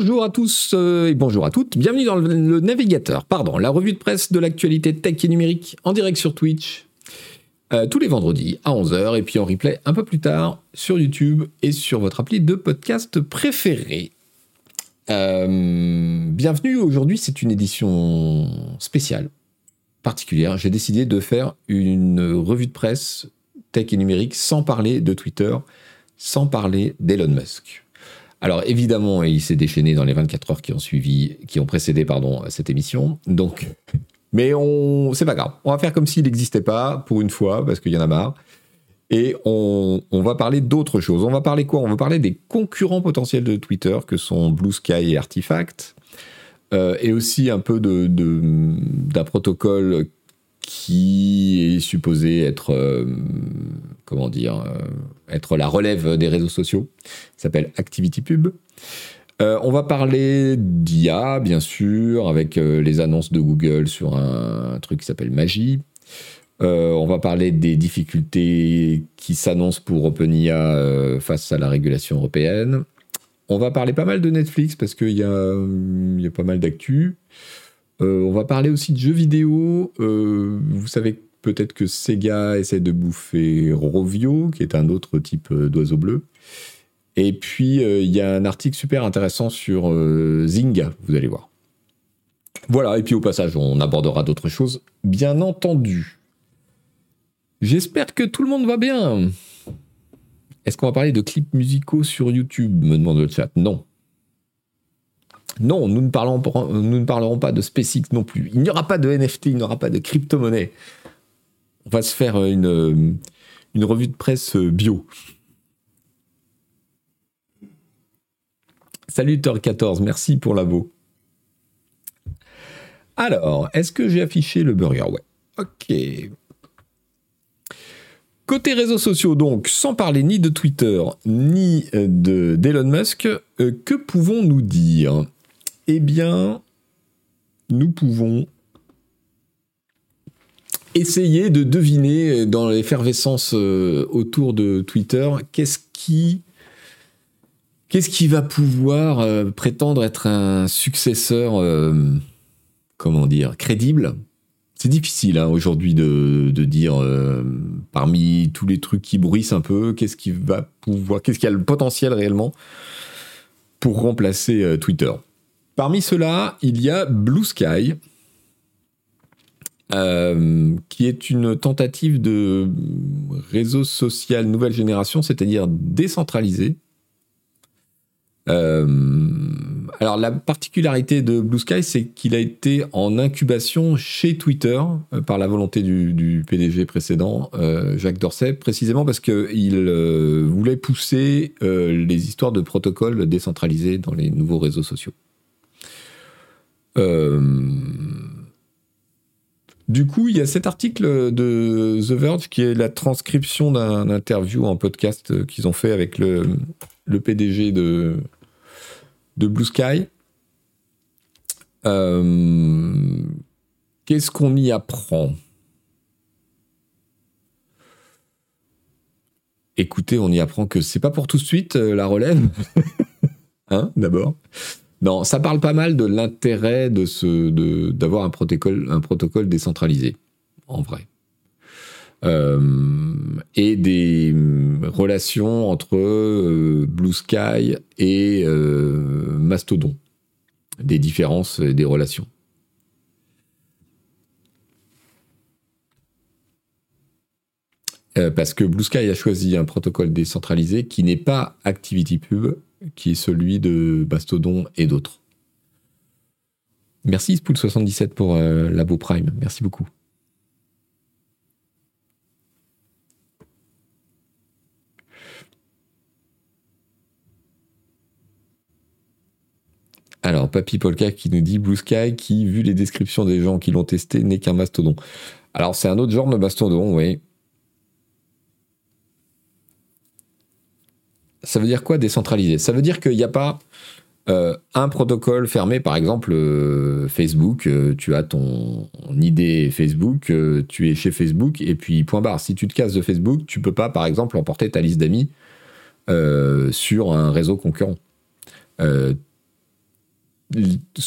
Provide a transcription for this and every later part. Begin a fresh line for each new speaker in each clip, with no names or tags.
Bonjour à tous euh, et bonjour à toutes. Bienvenue dans le, navigateur, pardon, la revue de presse de l'actualité tech et numérique en direct sur Twitch. euh, tous les vendredis à 11h et puis en replay un peu plus tard sur YouTube et sur votre appli de podcast préféré. Euh, bienvenue, aujourd'hui c'est une édition spéciale, particulière. J'ai décidé de faire une revue de presse tech et numérique sans parler de Twitter, sans parler d'Elon Musk. Alors évidemment, il s'est déchaîné dans les 24 heures qui ont suivi, qui ont précédé pardon cette émission. Donc, mais on, c'est pas grave. On va faire comme s'il n'existait pas pour une fois parce qu'il y en a marre. Et on, on va parler d'autres choses. On va parler quoi? On va parler des concurrents potentiels de Twitter que sont Blue Sky et Artifact, euh, et aussi un peu de, de, d'un protocole qui est supposé être, euh, comment dire, euh, être la relève des réseaux sociaux. Il s'appelle ActivityPub. Euh, on va parler d'IA, bien sûr, avec euh, les annonces de Google sur un, truc qui s'appelle Magie. On va parler des difficultés qui s'annoncent pour OpenIA face à la régulation européenne. On va parler pas mal de Netflix parce qu'il y, a, pas mal d'actu. On va parler aussi de jeux vidéo. Vous savez peut-être que Sega essaie de bouffer Rovio, qui est un autre type euh, d'oiseau bleu. Et puis, euh, il y a un article super intéressant sur euh, Zynga, vous allez voir. Voilà, et puis au passage, on abordera d'autres choses, bien entendu. J'espère que tout le monde va bien. Est-ce qu'on va parler de clips musicaux sur YouTube me demande le chat. Non. Non, nous ne, parlerons pas de SpaceX non plus. Il n'y aura pas de NFT, il n'y aura pas de crypto-monnaie. On va se faire une, euh, une revue de presse euh, bio. Salut Thor14, merci pour l'abo. Alors, est-ce que j'ai affiché le burger? Ouais. Ok. Côté réseaux sociaux, donc, sans parler ni de Twitter, ni euh, de d'Elon Musk, euh, que pouvons-nous dire? Eh bien, nous pouvons essayer de deviner euh, dans l'effervescence euh, autour de Twitter qu'est-ce qui va pouvoir euh, prétendre être un successeur comment dire crédible? C'est difficile hein, aujourd'hui de, dire parmi tous les trucs qui bruissent un peu qu'est-ce qui va pouvoir qu'est-ce qui a le potentiel réellement pour remplacer Twitter. Parmi ceux-là il y a Blue Sky euh, qui est une tentative de réseau social nouvelle génération, c'est-à-dire décentralisé. Euh, alors la particularité de Blue Sky, c'est qu'il a été en incubation chez Twitter euh, par la volonté du, du PDG précédent, Jacques Dorsey, précisément parce qu'il voulait pousser les histoires de protocoles décentralisés dans les nouveaux réseaux sociaux. Euh, du coup, il y a cet article de The Verge qui est la transcription d'un interview en podcast euh, qu'ils ont fait avec le, le PDG de, de Blue Sky. Euh, Qu'est-ce qu'on y apprend? Écoutez, on y apprend que c'est pas pour tout de suite euh, la relève. hein, d'abord. Non, ça parle pas mal de l'intérêt d'avoir un protocole, décentralisé, en vrai. Euh, et des relations entre euh, Blue Sky et euh, Mastodon. Des différences et des relations. Parce que Blue Sky a choisi un protocole décentralisé qui n'est pas ActivityPub, qui est celui de Mastodon et d'autres. Merci Spool77 pour euh, Labo Prime, merci beaucoup. Alors, Papy Polka qui nous dit Blue Sky, qui, vu les descriptions des gens qui l'ont testé, n'est qu'un mastodon. Alors, c'est un autre genre de mastodon, oui. Ça veut dire quoi décentralisé Ça veut dire qu'il n'y a pas euh, un protocole fermé, par exemple euh, Facebook, euh, tu as ton, idée Facebook, tu es chez Facebook, et puis point barre. Si tu te casses de Facebook, tu peux pas, par exemple, emporter ta liste d'amis sur un réseau concurrent. Ce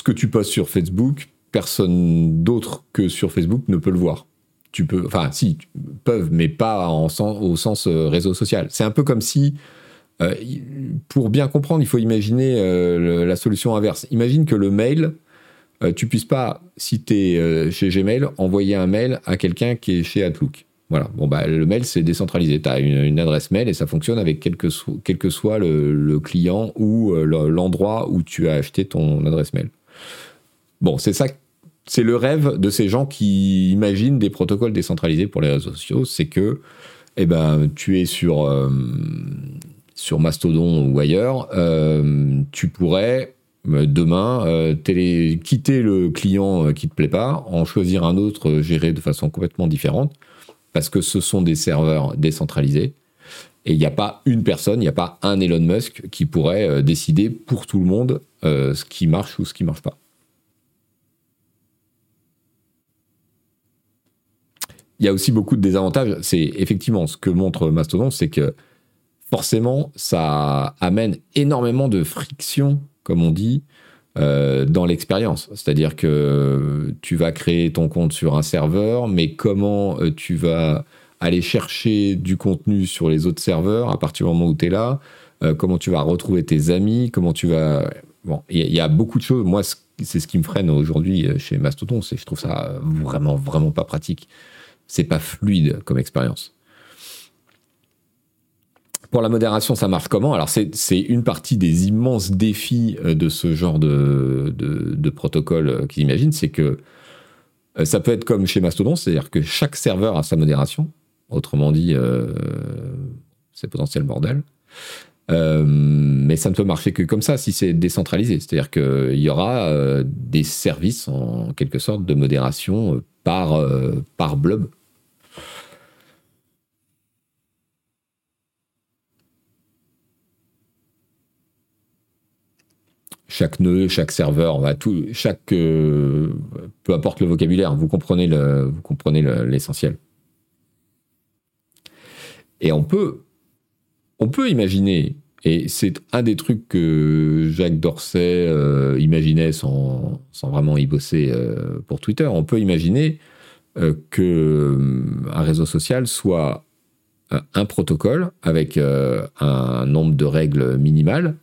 que tu postes sur Facebook, personne d'autre que sur Facebook ne peut le voir. Tu peux, enfin, si, peuvent, mais pas au sens réseau social. C'est un peu comme si, euh, pour bien comprendre, il faut imaginer euh, la solution inverse. Imagine que le mail, tu puisses pas, si tu es chez Gmail, envoyer un mail à quelqu'un qui est chez Outlook. Voilà. Bon, bah, le mail, c'est décentralisé. Tu as une, adresse mail et ça fonctionne avec quel que, soit le, client ou l'endroit où tu as acheté ton adresse mail. Bon, c'est ça c'est le rêve de ces gens qui imaginent des protocoles décentralisés pour les réseaux sociaux, c'est que eh ben, tu es sur, euh, sur Mastodon ou ailleurs, euh, tu pourrais euh, demain quitter le client qui te plaît pas, en choisir un autre géré de façon complètement différente, parce que ce sont des serveurs décentralisés. Et il n'y a pas une personne, il n'y a pas un Elon Musk qui pourrait décider pour tout le monde ce qui marche ou ce qui marche pas. il y a aussi beaucoup de désavantages. C'est effectivement ce que montre Mastodon, c'est que forcément, ça amène énormément de friction, comme on dit, euh, dans l'expérience. C'est-à-dire que tu vas créer ton compte sur un serveur, mais comment euh, tu vas aller chercher du contenu sur les autres serveurs à partir du moment où tu es là, euh, comment tu vas retrouver tes amis, comment tu vas... Bon, il y, a beaucoup de choses. Moi, c'est ce qui me freine aujourd'hui chez Mastodon, c'est je trouve ça vraiment, vraiment pas pratique c'est pas fluide comme expérience. Pour la modération, ça marche comment? Alors, c'est une partie des immenses défis euh, de ce genre de, protocole euh, qu'ils imaginent, c'est que euh, ça peut être comme chez Mastodon, c'est-à-dire que chaque serveur a sa modération. Autrement dit, c'est potentiel bordel. mais ça ne peut marcher que comme ça si c'est décentralisé. C'est-à-dire qu'il y aura des services en quelque sorte de modération par, par blob chaque nœud, chaque serveur, tout, chaque, euh, peu importe le vocabulaire, vous comprenez l'essentiel. Et on peut, on peut imaginer, et c'est un des trucs que Jacques Dorsey euh, imaginait sans, vraiment y bosser euh, pour Twitter, on peut imaginer que un réseau social soit un protocole avec un nombre de règles minimales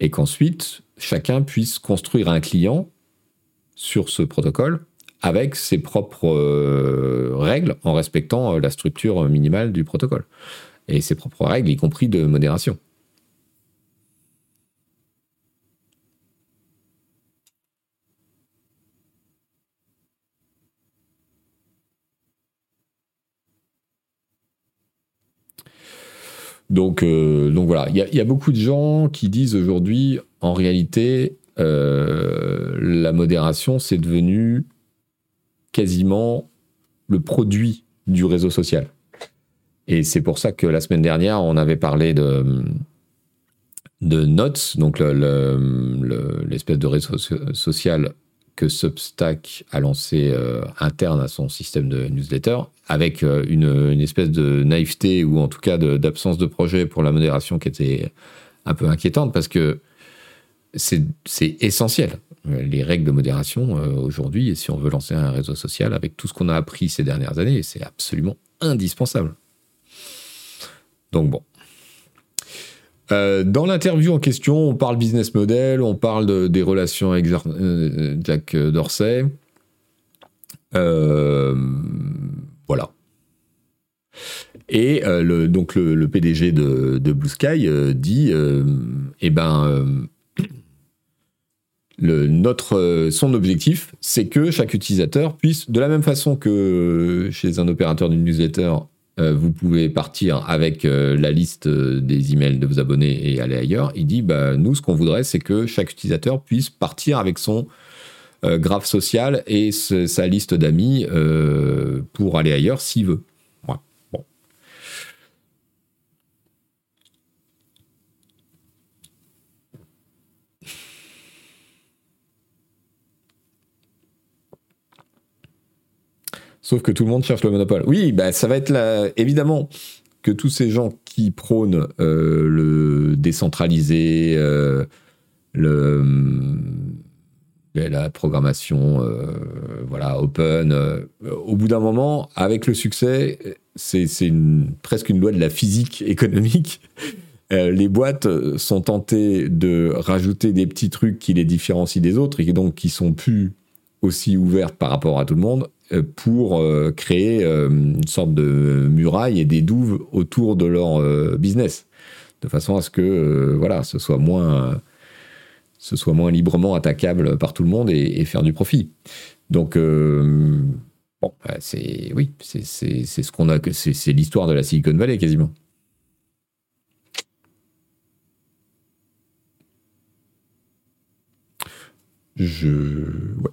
et qu'ensuite chacun puisse construire un client sur ce protocole avec ses propres euh, règles en respectant euh, la structure minimale du protocole et ses propres règles, y compris de modération. Donc, euh, donc voilà, il y, a beaucoup de gens qui disent aujourd'hui, en réalité, euh, la modération, c'est devenu quasiment le produit du réseau social. Et c'est pour ça que la semaine dernière, on avait parlé de, de Notes, donc l'espèce de réseau social que Substack a lancé euh, interne à son système de newsletter, avec euh, une, espèce de naïveté ou en tout cas d'absence de, projet pour la modération qui était un peu inquiétante parce que c'est essentiel. Les règles de modération euh, aujourd'hui, si on veut lancer un réseau social, avec tout ce qu'on a appris ces dernières années, c'est absolument indispensable. Donc bon, euh, dans l'interview en question, on parle business model, on parle des relations avec euh, Jack Dorsey. Euh, voilà. Et le, donc le, PDG de, Blue Sky dit, eh ben, notre, son objectif, c'est que chaque utilisateur puisse, de la même façon que chez un opérateur d'une newsletter, vous pouvez partir avec euh, la liste euh, des emails de vos abonnés et aller ailleurs. Il dit, bah, nous, ce qu'on voudrait, c'est que chaque utilisateur puisse partir avec son graphe social et sa liste d'amis pour aller ailleurs s'il veut. Sauf que tout le monde cherche le monopole. Oui, bah, ça va être là, évidemment que tous ces gens qui prônent euh, le décentralisé, euh, le, la programmation voilà open au bout d'un moment avec le succès c'est presque une loi de la physique économique les boîtes sont tentées de rajouter des petits trucs qui les différencient des autres et donc qui sont plus aussi ouvertes par rapport à tout le monde euh, pour euh, créer euh, une sorte de muraille et des douves autour de leur business, de façon à ce que voilà, ce soit moins, ce soit moins librement attaquable par tout le monde et, faire du profit. Donc bon, bah, c'est oui, c'est ce qu'on a, c'est l'histoire de la Silicon Valley quasiment. Je ouais.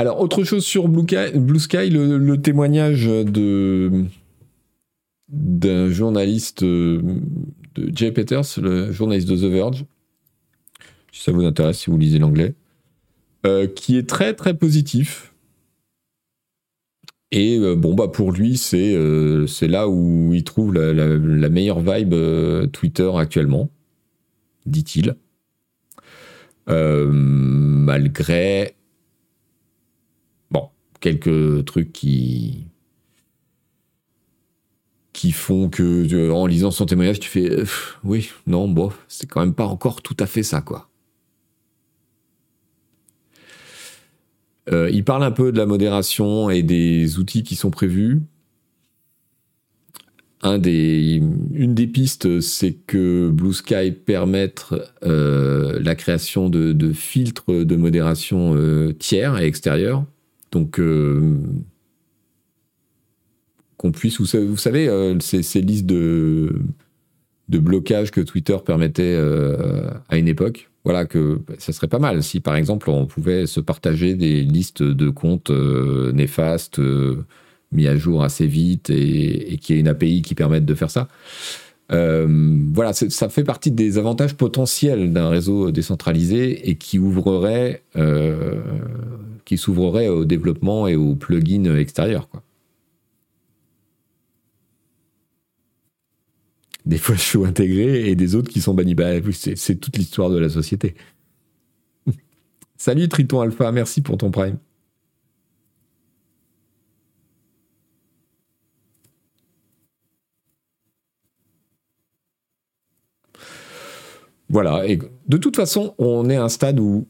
Alors, autre chose sur Blue, Sky, le, témoignage d'un journaliste euh, de Jay Peters, le journaliste de The Verge, si ça vous intéresse, si vous lisez l'anglais, euh, qui est très très positif. Et euh, bon, bah pour lui, c'est là où il trouve la meilleure vibe Twitter actuellement, dit-il. malgré quelques trucs qui qui font que en lisant son témoignage tu fais euh, oui non bon c'est quand même pas encore tout à fait ça quoi. Euh, il parle un peu de la modération et des outils qui sont prévus. Un des, une des pistes, c'est que Blue Sky permette euh, la création de, de, filtres de modération tiers et extérieurs donc, euh, qu'on puisse, vous savez, euh, ces, listes de, de blocage que Twitter permettait euh, à une époque, voilà, que ça serait pas mal si, par exemple, on pouvait se partager des listes de comptes néfastes mis à jour assez vite et, et qu'il y ait une API qui permette de faire ça. Voilà, ça fait partie des avantages potentiels d'un réseau décentralisé et qui ouvrerait qui s'ouvrerait au développement et aux plugins extérieurs. Des fois, je suis intégré et des autres qui sont bannis. Bah, c'est toute l'histoire de la société. Salut Triton Alpha, merci pour ton prime. Voilà, et de toute façon, on est à un stade où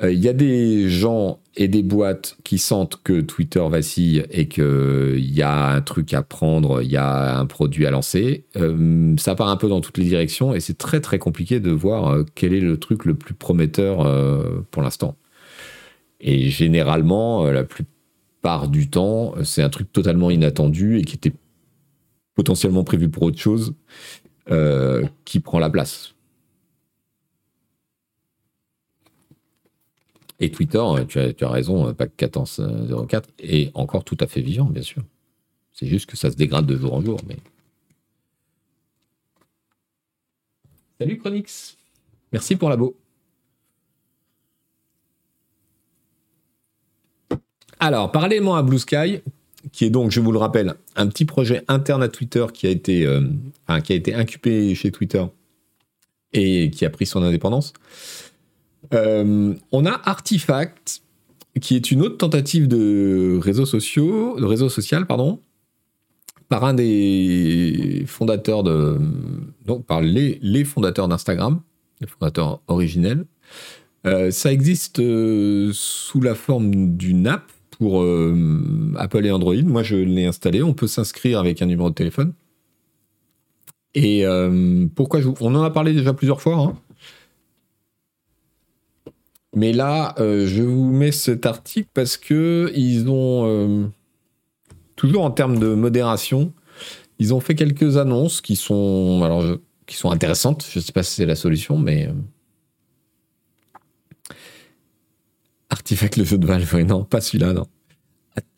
il euh, y a des gens et des boîtes qui sentent que Twitter vacille et qu'il y a un truc à prendre, il y a un produit à lancer. Euh, ça part un peu dans toutes les directions et c'est très très compliqué de voir euh, quel est le truc le plus prometteur pour l'instant. Et généralement, la plupart du temps, c'est un truc totalement inattendu et qui était potentiellement prévu pour autre chose qui prend la place. Et Twitter, euh, tu as, tu as raison, PAC 1404 est encore tout à fait vivant, bien sûr. C'est juste que ça se dégrade de jour en jour. Salut Chronix. Merci pour la beau. Alors, parallèlement à Blue Sky, qui est donc, je vous le rappelle, un petit projet interne à Twitter qui a été, euh, qui a été incubé chez Twitter et qui a pris son indépendance. Euh, on a Artifact, qui est une autre tentative de réseau, sociaux, réseau social, pardon, par un des fondateurs de, donc par les, fondateurs d'Instagram, les fondateurs originels. Euh, ça existe euh, sous la forme d'une app pour Apple et Android. Moi, je l'ai installé. On peut s'inscrire avec un numéro de téléphone. Et pourquoi je, on en a parlé déjà plusieurs fois. Hein. Mais là, euh, je vous mets cet article parce que ils ont, euh, toujours en termes de modération, ils ont fait quelques annonces qui sont, alors, qui sont intéressantes. Je ne sais pas si c'est la solution, mais. Artifact, le jeu de Valve, non, pas celui-là, non.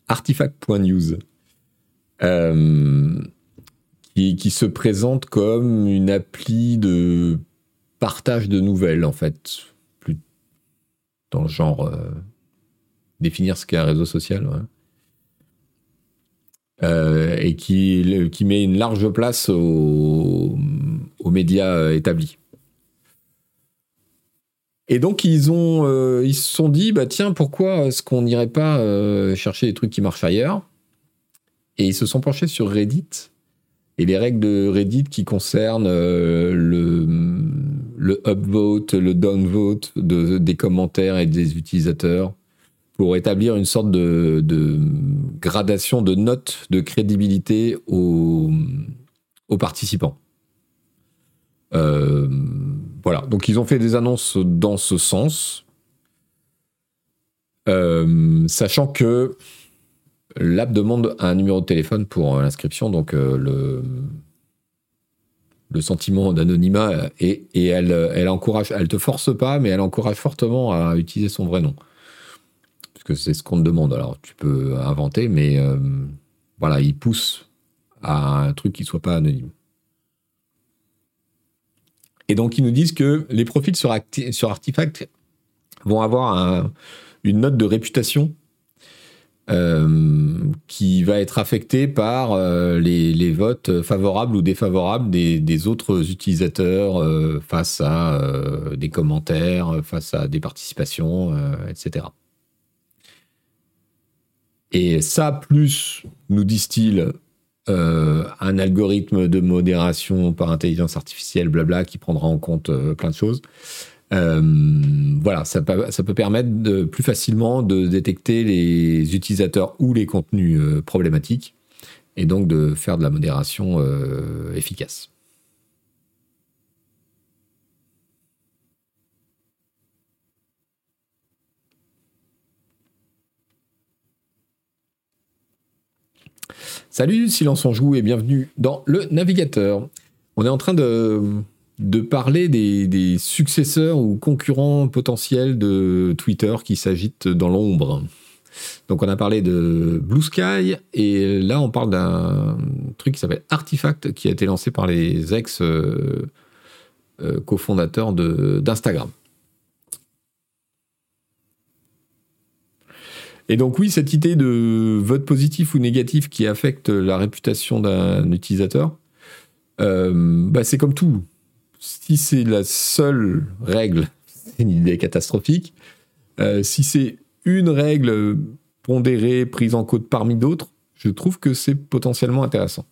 Artifact.news. qui, qui se présente comme une appli de partage de nouvelles, en fait dans le genre euh, définir ce qu'est un réseau social. Euh, et qui, qui met une large place aux, médias euh, établis. Et donc ils ont, euh, ils se sont dit, bah tiens, pourquoi est-ce qu'on n'irait pas euh, chercher des trucs qui marchent ailleurs? Et ils se sont penchés sur Reddit et les règles de Reddit qui concernent euh, le, upvote, le downvote de, des commentaires et des utilisateurs pour établir une sorte de, de gradation de notes de crédibilité aux, aux participants. Euh, voilà, donc ils ont fait des annonces dans ce sens, euh, sachant que l'app demande un numéro de téléphone pour euh, l'inscription, donc le, le sentiment d'anonymat et, et, elle, elle encourage, elle te force pas, mais elle encourage fortement à utiliser son vrai nom, puisque c'est ce qu'on te demande. Alors tu peux inventer, mais voilà, il pousse à un truc qui soit pas anonyme. Et donc, ils nous disent que les profils sur, sur Artifact vont avoir une note de réputation euh, qui va être affectée par euh, les, votes favorables ou défavorables des, autres utilisateurs euh, face à des commentaires, face à des participations, etc. Et ça, plus, nous disent-ils, euh, un algorithme de modération par intelligence artificielle, blabla, qui prendra en compte euh, plein de choses. Euh, voilà, ça peut, permettre plus facilement de détecter les utilisateurs ou les contenus problématiques et donc de faire de la modération efficace. Salut, silence en joue et bienvenue dans le navigateur. On est en train de, parler des, successeurs ou concurrents potentiels de Twitter qui s'agitent dans l'ombre. Donc on a parlé de Blue Sky et là on parle d'un truc qui s'appelle Artifact qui a été lancé par les ex euh, euh, cofondateurs d'Instagram. Et donc oui, cette idée de vote positif ou négatif qui affecte la réputation d'un utilisateur, euh, bah c'est comme tout. Si c'est la seule règle, c'est une idée catastrophique. Euh, si c'est une règle pondérée, prise en compte parmi d'autres, je trouve que c'est potentiellement intéressant.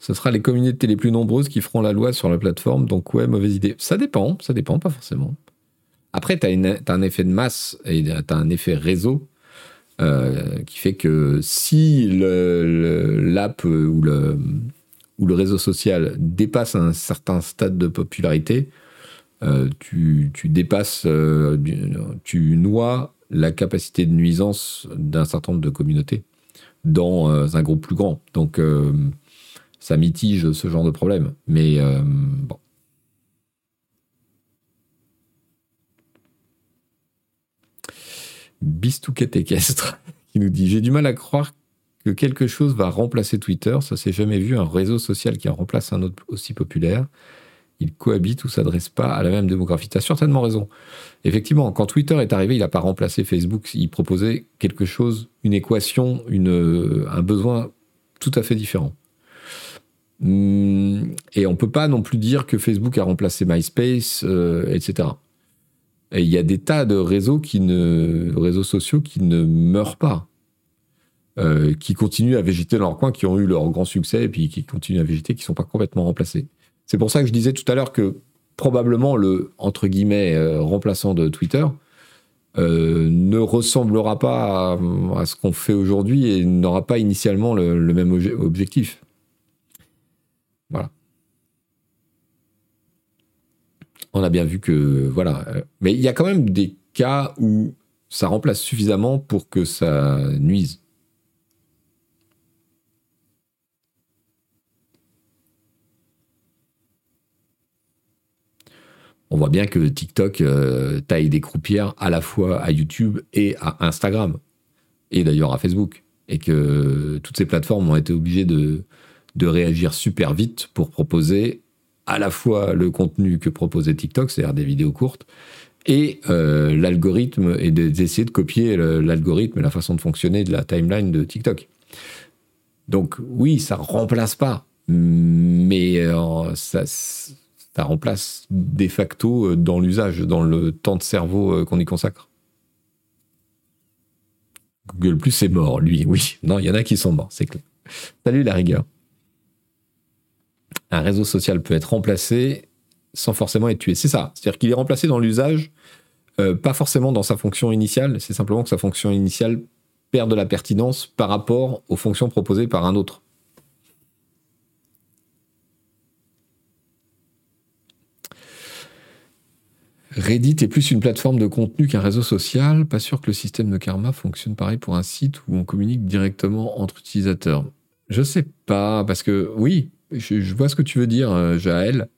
Ce sera les communautés les plus nombreuses qui feront la loi sur la plateforme. Donc ouais, mauvaise idée. Ça dépend, ça dépend, pas forcément. Après, tu as, un effet de masse et tu as un effet réseau euh, qui fait que si l'app ou, le, réseau social dépasse un certain stade de popularité, euh, tu, dépasses, euh, tu noies la capacité de nuisance d'un certain nombre de communautés dans un groupe plus grand. Donc, ça mitige ce genre de problème. Mais euh, bon. Bistouquette équestre qui nous dit J'ai du mal à croire que quelque chose va remplacer Twitter. Ça s'est jamais vu un réseau social qui remplace un autre aussi populaire. Il cohabite ou s'adresse pas à la même démographie. Tu certainement raison. Effectivement, quand Twitter est arrivé, il n'a pas remplacé Facebook. Il proposait quelque chose, une équation, une, un besoin tout à fait différent. Hum, et on peut pas non plus dire que Facebook a remplacé MySpace, euh, etc. Et il y a des tas de réseaux qui ne, réseaux sociaux qui ne meurent pas, euh, qui continuent à végéter dans leur coin, qui ont eu leur grand succès et puis qui continuent à végéter, qui sont pas complètement remplacés. C'est pour ça que je disais tout à l'heure que probablement le entre guillemets euh, remplaçant de Twitter ne ressemblera pas à, ce qu'on fait aujourd'hui et n'aura pas initialement le, le même objectif. Voilà. On a bien vu que, voilà. Euh, mais il y a quand même des cas où ça remplace suffisamment pour que ça nuise. On voit bien que TikTok euh, taille des croupières à la fois à YouTube et à Instagram, et d'ailleurs à Facebook, et que toutes ces plateformes ont été obligées de, de réagir super vite pour proposer à la fois le contenu que proposait TikTok, c'est-à-dire des vidéos courtes, et euh, l'algorithme, et d'essayer de copier l'algorithme et la façon de fonctionner de la timeline de TikTok. Donc oui, ça remplace pas, mais ça, ça remplace de facto dans l'usage, dans le temps de cerveau qu'on y consacre. Google Plus est mort, lui, oui. Non, il y en a qui sont morts, c'est clair. Salut la rigueur. Un réseau social peut être remplacé sans forcément être tué. C'est ça. C'est-à-dire qu'il est remplacé dans l'usage, euh, pas forcément dans sa fonction initiale. C'est simplement que sa fonction initiale perd de la pertinence par rapport aux fonctions proposées par un autre. Reddit est plus une plateforme de contenu qu'un réseau social. Pas sûr que le système de karma fonctionne pareil pour un site où on communique directement entre utilisateurs. Je sais pas, parce que oui, je, vois ce que tu veux dire, euh, Jaël.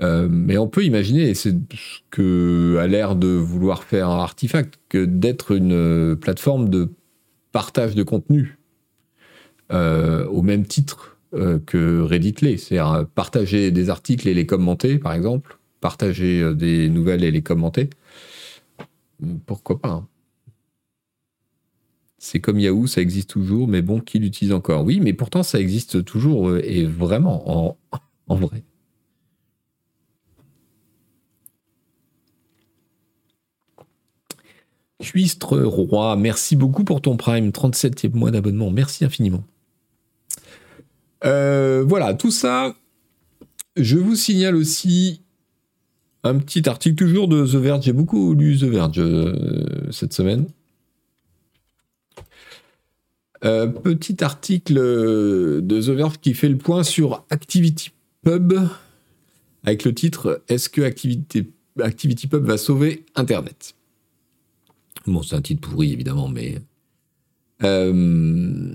Euh, mais on peut imaginer, et c'est ce que a l'air de vouloir faire Artifact, que d'être une euh, plateforme de partage de contenu au même titre que Reddit. C'est-à-dire partager des articles et les commenter, par exemple, partager des nouvelles et les commenter. Pourquoi pas hein. C'est comme Yahoo, ça existe toujours, mais bon, qui l'utilise encore? Oui, mais pourtant, ça existe toujours euh, et vraiment en, vrai. Cuistre Roi, merci beaucoup pour ton Prime, 37e mois d'abonnement, merci infiniment. Euh, voilà, tout ça, je vous signale aussi un petit article toujours de The Verge. J'ai beaucoup lu The Verge euh, cette semaine. Euh, petit article de The Verge qui fait le point sur ActivityPub avec le titre Est-ce que Activity, va sauver Internet? Bon, c'est un titre pourri évidemment, mais euh,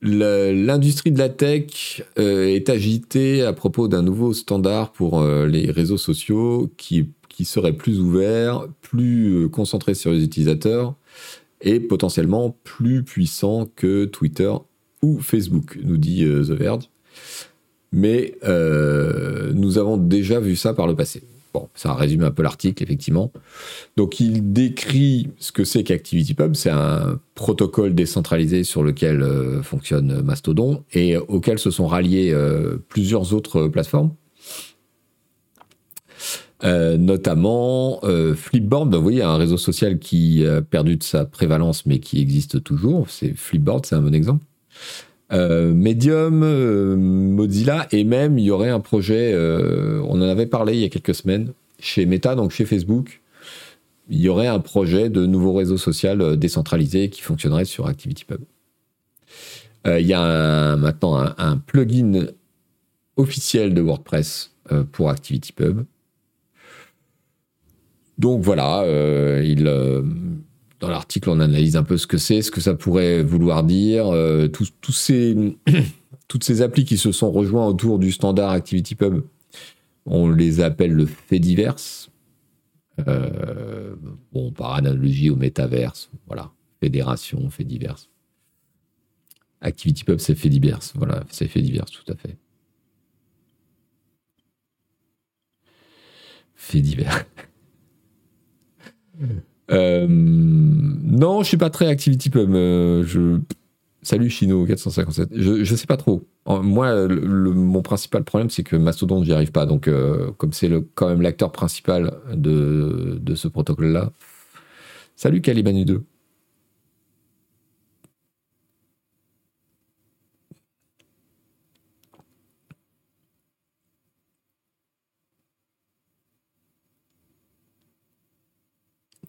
l'industrie de la tech euh, est agitée à propos d'un nouveau standard pour les réseaux sociaux qui, qui serait plus ouvert, plus concentré sur les utilisateurs et potentiellement plus puissant que Twitter ou Facebook, nous dit euh, The Verge. Mais euh, nous avons déjà vu ça par le passé. Bon, ça résume un peu l'article, effectivement. Donc, il décrit ce que c'est qu'ActivityPub. C'est un protocole décentralisé sur lequel euh, fonctionne Mastodon et auquel se sont ralliés plusieurs autres plateformes. Euh, notamment euh, Flipboard, vous voyez, un réseau social qui a perdu de sa prévalence mais qui existe toujours. C'est Flipboard, c'est un bon exemple. Euh, Medium, Mozilla, et même il y aurait un projet, on en avait parlé il y a quelques semaines, chez Meta, donc chez Facebook, il y aurait un projet de nouveau réseau social décentralisé qui fonctionnerait sur ActivityPub. il y a maintenant un, plugin officiel de WordPress pour ActivityPub donc voilà, euh, euh, dans l'article, on analyse un peu ce que c'est, ce que ça pourrait vouloir dire. Euh, tous, ces, toutes ces applis qui se sont rejoints autour du standard ActivityPub, on les appelle le fait divers. bon, par analogie au métaverse, voilà, fédération, fait divers. ActivityPub, c'est fait divers, voilà, c'est fait divers, tout à fait. Fait divers. Euh, non, je suis pas très Activity Pub. Euh, je... Salut Chino 457. Je, je sais pas trop. Moi, mon principal problème, c'est que Mastodon, j'y arrive pas. Donc, euh, comme c'est quand même l'acteur principal de, de ce protocole-là. Salut Calibanu 2.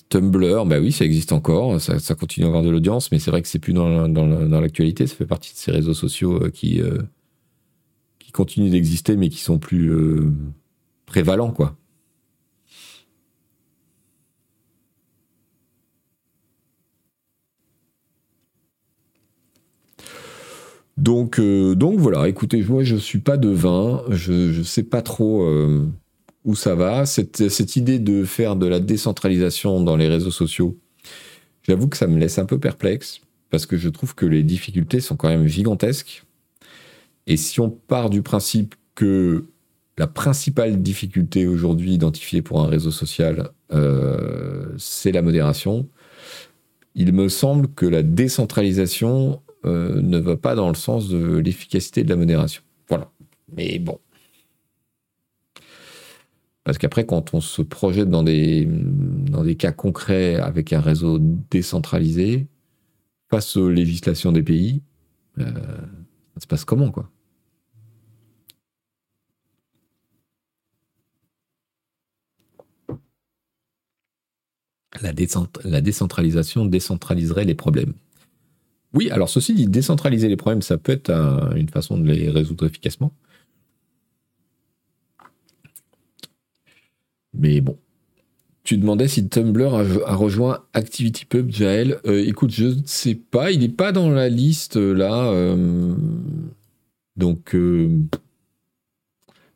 Tumblr, bah oui, ça existe encore, ça, continue à avoir de l'audience, mais c'est vrai que c'est plus dans, l'actualité, ça fait partie de ces réseaux sociaux euh, qui, euh, qui continuent d'exister, mais qui sont plus euh, prévalents, quoi. Donc, donc voilà, écoutez, moi je suis pas devin, je ne sais pas trop où ça va. Cette, idée de faire de la décentralisation dans les réseaux sociaux, j'avoue que ça me laisse un peu perplexe parce que je trouve que les difficultés sont quand même gigantesques. Et si on part du principe que la principale difficulté aujourd'hui identifiée pour un réseau social, euh, c'est la modération, il me semble que la décentralisation euh, ne va pas dans le sens de l'efficacité de la modération. Voilà. Mais bon. Parce qu'après, quand on se projette dans des, dans des cas concrets avec un réseau décentralisé, face aux législations des pays, euh, ça se passe comment, quoi? La, la décentralisation décentraliserait les problèmes. Oui, alors ceci dit, décentraliser les problèmes, ça peut être une façon de les résoudre efficacement. Mais bon. Tu demandais si Tumblr a, rejoint ActivityPub, Jaël. Euh, écoute, je ne sais pas. Il n'est pas dans la liste là. Euh, donc, euh,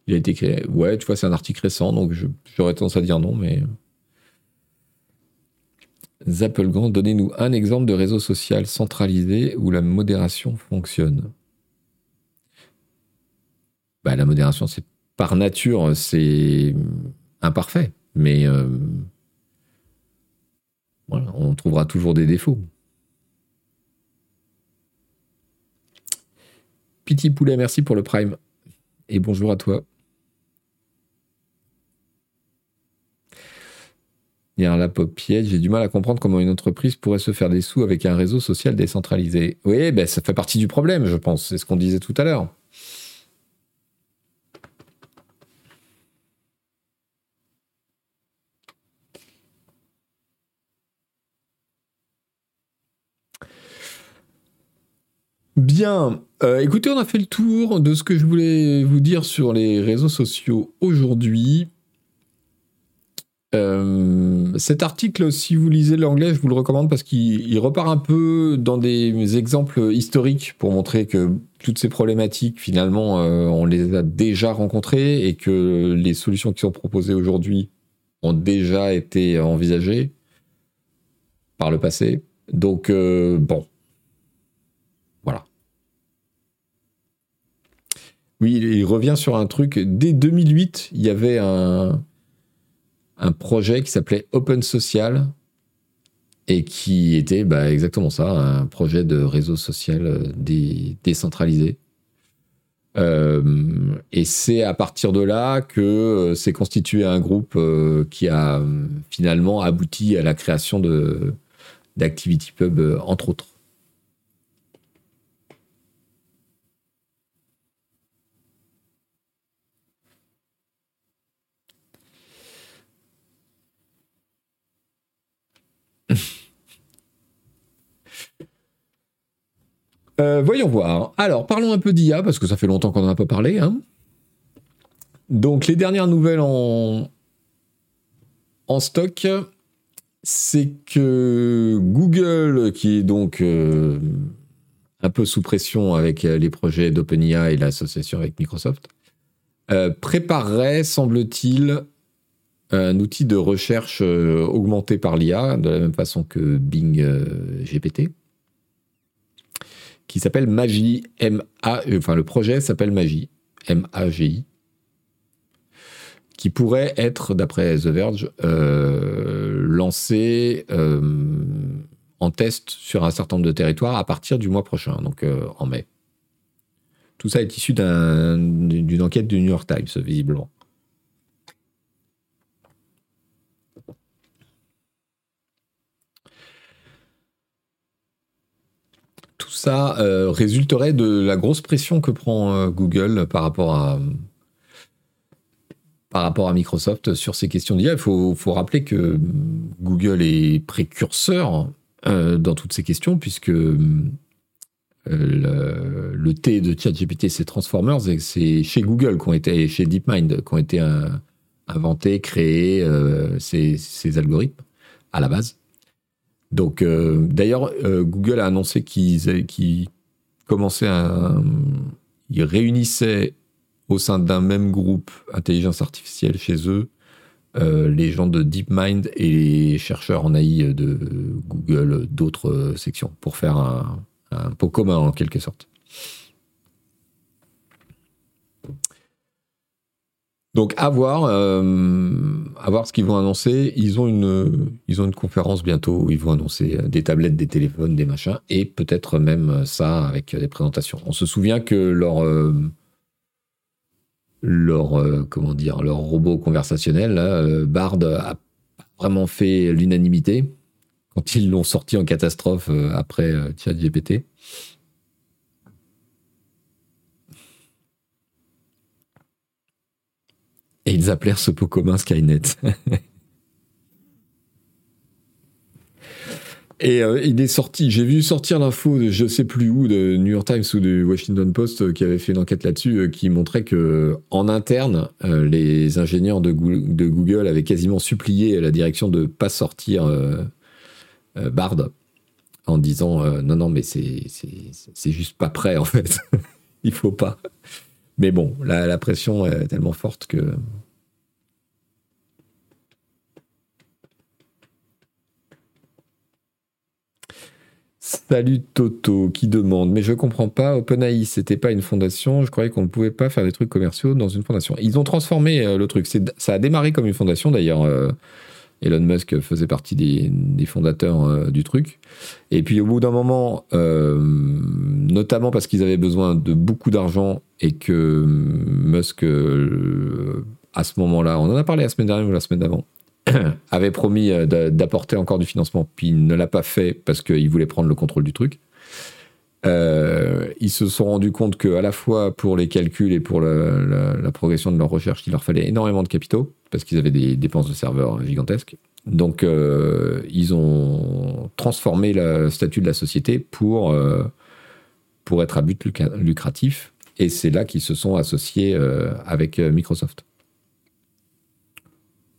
il a été créé. Ouais, tu vois, c'est un article récent, donc j'aurais tendance à dire non, mais. Zappelgant, donnez-nous un exemple de réseau social centralisé où la modération fonctionne. Bah, la modération, c'est par nature, c'est imparfait, mais euh, on trouvera toujours des défauts. Piti Poulet, merci pour le prime. Et bonjour à toi. Il y a un. J'ai du mal à comprendre comment une entreprise pourrait se faire des sous avec un réseau social décentralisé. Oui, ben, ça fait partie du problème, je pense. C'est ce qu'on disait tout à l'heure. Bien, euh, écoutez, on a fait le tour de ce que je voulais vous dire sur les réseaux sociaux aujourd'hui. Euh, cet article, si vous lisez l'anglais, je vous le recommande parce qu'il repart un peu dans des exemples historiques pour montrer que toutes ces problématiques, finalement, euh, on les a déjà rencontrées et que les solutions qui sont proposées aujourd'hui ont déjà été envisagées par le passé. Donc, bon. Voilà. Oui, il revient sur un truc. Dès 2008, il y avait un, un projet qui s'appelait Open Social et qui était bah, exactement ça, un projet de réseau social euh, décentralisé. Euh, et c'est à partir de là que euh, s'est constitué un groupe qui a finalement abouti à la création de d'ActivityPub, entre autres. Euh, voyons voir. Alors, parlons un peu d'IA, parce que ça fait longtemps qu'on n'en a pas parlé. Hein. Donc, les dernières nouvelles en, en stock, c'est que Google, qui est donc euh, un peu sous pression avec les projets d'OpenIA et l'association avec Microsoft, euh, préparerait, semble-t-il, un outil de recherche augmenté par l'IA, de la même façon que Bing GPT qui s'appelle Magie, M-A, euh, enfin le projet s'appelle Magie, M-A-G-I, qui pourrait être, d'après The Verge, euh, lancé euh, en test sur un certain nombre de territoires à partir du mois prochain, donc en mai. Tout ça est issu d'une enquête du New York Times, visiblement. Ça euh, résulterait de la grosse pression que prend euh, Google par rapport à par rapport à Microsoft sur ces questions d'IA. Il faut, rappeler que Google est précurseur euh, dans toutes ces questions, puisque le, T de ChatGPT, c'est Transformers, c'est chez Google qu'ont été, chez DeepMind, qu'ont été inventés, créés ces, ces, algorithmes à la base. Donc, euh, d'ailleurs, euh, Google a annoncé qu'ils commençaient à. Ils réunissaient au sein d'un même groupe intelligence artificielle chez eux euh, les gens de DeepMind et les chercheurs en AI de Google d'autres sections pour faire un, un pot commun en quelque sorte. Donc à voir, euh, à voir ce qu'ils vont annoncer. Ils ont une, conférence bientôt où ils vont annoncer des tablettes, des téléphones, des machins, et peut-être même ça avec des présentations. On se souvient que leur, euh, euh, comment dire, leur robot conversationnel, Bard a vraiment fait l'unanimité quand ils l'ont sorti en catastrophe après ChatGPT. Et ils appelèrent ce pot commun Skynet. Et euh, il est sorti, j'ai vu sortir l'info de je sais plus où, de New York Times ou du Washington Post, euh, qui avait fait une enquête là-dessus, euh, qui montrait que en interne, les ingénieurs de Google, avaient quasiment supplié la direction de pas sortir Bard en disant non non mais c'est c'est juste pas prêt en fait, il faut pas. Mais bon, la pression est tellement forte que Salut Toto qui demande mais je comprends pas OpenAI c'était pas une fondation je croyais qu'on ne pouvait pas faire des trucs commerciaux dans une fondation. Ils ont transformé euh, le truc ça a démarré comme une fondation d'ailleurs euh, Elon Musk faisait partie des, fondateurs euh, du truc. Et puis au bout d'un moment notamment parce qu'ils avaient besoin de beaucoup d'argent et que Musk à ce moment-là on en a parlé la semaine dernière ou la semaine d'avant avait promis euh, d'apporter encore du financement, puis ne l'a pas fait parce qu'il voulait prendre le contrôle du truc. Euh, ils se sont rendus compte que à la fois pour les calculs et pour la, progression de leur recherche, il leur fallait énormément de capitaux parce qu'ils avaient des dépenses de serveurs gigantesques. Donc euh, ils ont transformé le statut de la société pour pour être à but lucratif et c'est là qu'ils se sont associés avec Microsoft.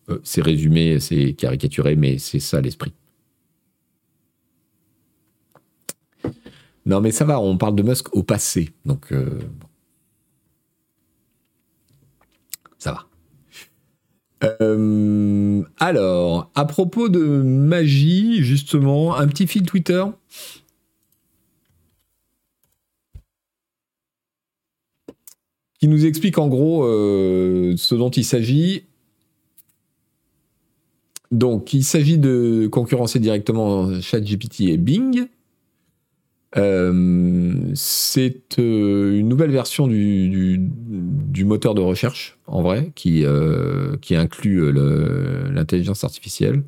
Euh, c'est résumé, c'est caricaturé, mais c'est ça l'esprit. Non, mais ça va, on parle de Musk au passé, donc euh, ça va. Euh, alors, à propos de magie, justement, un petit fil Twitter. qui nous explique en gros ce dont il s'agit donc, il s'agit de concurrencer directement ChatGPT et Bing. Euh, c'est euh, une nouvelle version du, moteur de recherche, en vrai, qui, euh, qui inclut l'intelligence artificielle.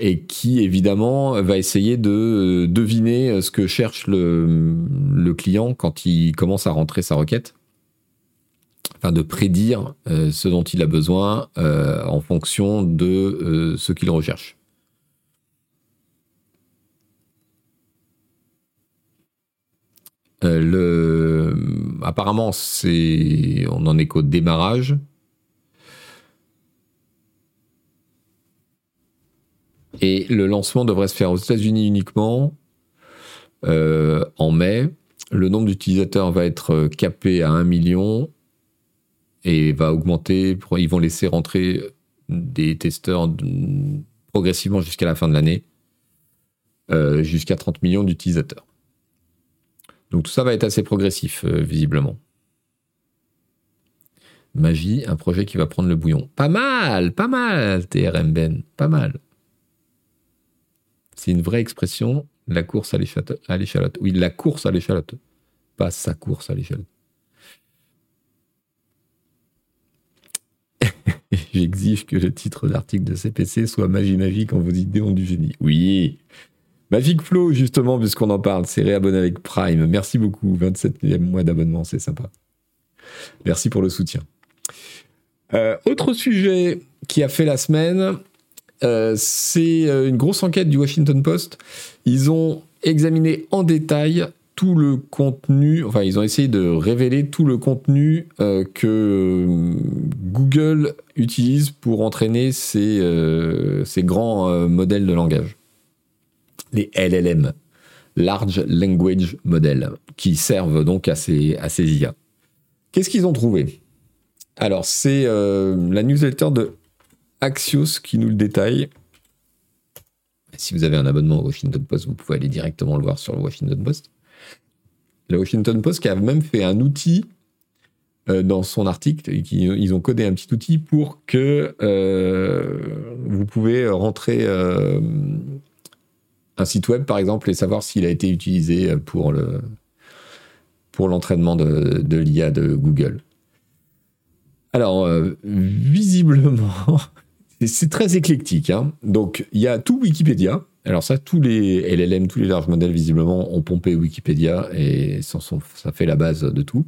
et qui évidemment va essayer de deviner ce que cherche le client quand il commence à rentrer sa requête enfin de prédire euh, ce dont il a besoin euh, en fonction de euh, ce qu'il recherche. Apparemment, on en est qu'au démarrage. Et le lancement devrait se faire aux États-Unis uniquement en mai. Le nombre d'utilisateurs va être capé à 1 million et va augmenter. Ils vont laisser rentrer des testeurs progressivement jusqu'à la fin de l'année, euh, jusqu'à 30 millions d'utilisateurs. Donc tout ça va être assez progressif, euh, visiblement. Magie, un projet qui va prendre le bouillon. Pas mal, pas mal, TRM Ben, pas mal. C'est une vraie expression, la course à l'échalote. Oui, la course à l'échalote, pas sa course à l'échalote. J'exige que le titre d'article de CPC soit Magie magique en vos idées ont du génie. Oui. Magic Flow, justement, puisqu'on en parle, c'est réabonné avec Prime. Merci beaucoup. 27e mois d'abonnement, c'est sympa. Merci pour le soutien. Euh, autre sujet qui a fait la semaine, euh, c'est euh, une grosse enquête du Washington Post. Ils ont examiné en détail tout le contenu, enfin ils ont essayé de révéler tout le contenu euh, que euh, Google utilise pour entraîner ces, euh, grands modèles de langage. Les LLM, Large Language Model, qui servent donc à ces, à ces IA. Qu'est-ce qu'ils ont trouvé? Alors c'est la newsletter de Axios qui nous le détaille. Si vous avez un abonnement au Washington Post, vous pouvez aller directement le voir sur le Washington Post le Washington Post qui a même fait un outil euh, dans son article, ils ont codé un petit outil pour que euh, vous pouvez rentrer euh, un site web, par exemple, et savoir s'il a été utilisé pour le pour l'entraînement de, l'IA de Google. Alors, euh, visiblement, c'est très éclectique. Hein. Donc, il y a tout Wikipédia. Alors ça, tous les LLM, tous les larges modèles, visiblement, ont pompé Wikipédia et ça fait la base de tout.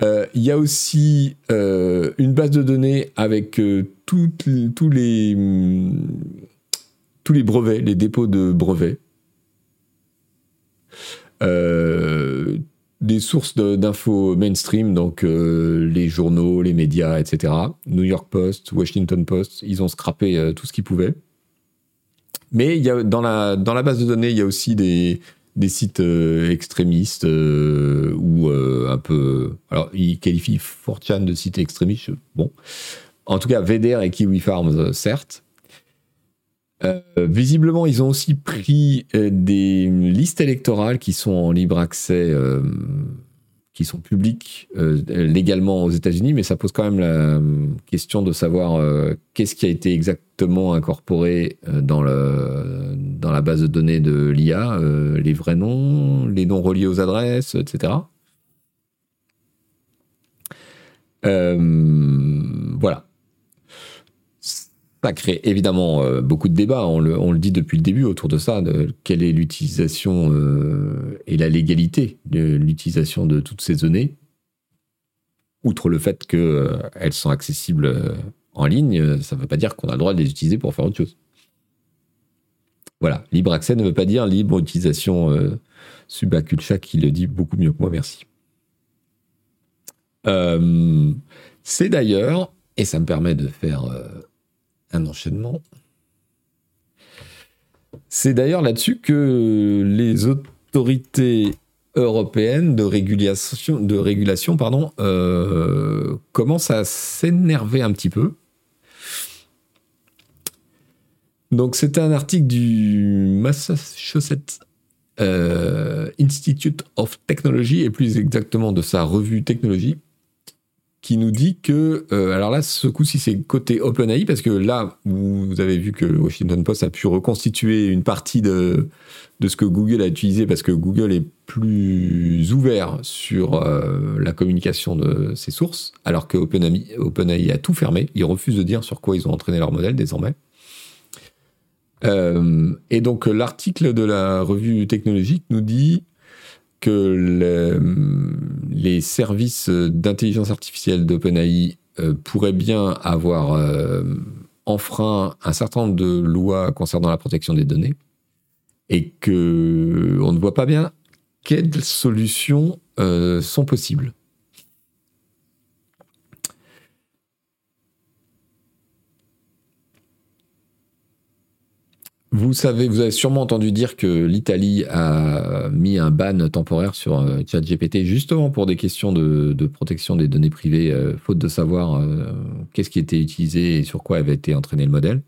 Euh, il y a aussi euh, une base de données avec tous les tous les brevets, les dépôts de brevets. Euh, des sources d'infos mainstream, donc euh, les journaux, les médias, etc. New York Post, Washington Post, ils ont scrappé euh, tout ce qu'ils pouvaient. Mais il y a, dans, la, dans la base de données, il y a aussi des, des sites extrémistes ou un peu. Alors, ils qualifient 4chan de site extrémiste. Bon. En tout cas, VDR et Kiwi Farms, certes. Euh, visiblement, ils ont aussi pris euh, des listes électorales qui sont en libre accès, euh, qui sont publiques légalement aux États-Unis, mais ça pose quand même la question de savoir qu'est-ce qui a été exactement incorporé dans, la base de données de l'IA, les vrais noms, les noms reliés aux adresses, etc. voilà ça crée évidemment euh, beaucoup de débats, on le, dit depuis le début autour de ça, quelle est l'utilisation euh, et la légalité de l'utilisation de toutes ces données, outre le fait qu'elles euh, sont accessibles en ligne, ça ne veut pas dire qu'on a le droit de les utiliser pour faire autre chose. Voilà, libre accès ne veut pas dire libre utilisation. Subaculcha qui le dit beaucoup mieux que moi, merci. C'est d'ailleurs, et ça me permet de faire un enchaînement. C'est d'ailleurs là-dessus que les autorités européennes de régulation, euh, commencent à s'énerver un petit peu. Donc c'est un article du Massachusetts euh, Institute of Technology et plus exactement de sa revue Technologie qui nous dit que, euh, alors là, ce coup-ci, c'est côté OpenAI, parce que là, vous avez vu que le Washington Post a pu reconstituer une partie de, de ce que Google a utilisé, parce que Google est plus ouvert sur euh, la communication de ses sources, alors que OpenAI, OpenAI a tout fermé. Ils refusent de dire sur quoi ils ont entraîné leur modèle désormais. Euh, et donc, l'article de la revue technologique nous dit que les services d'intelligence artificielle d'OpenAI euh, pourraient bien avoir euh, enfreint un certain nombre de lois concernant la protection des données et que on ne voit pas bien quelles solutions euh, sont possibles. Vous savez, vous avez sûrement entendu dire que l'Italie a mis un ban temporaire sur euh, ChatGPT justement pour des questions de, protection des données privées, euh, faute de savoir euh, qu'est-ce qui était utilisé et sur quoi avait été entraîné le modèle.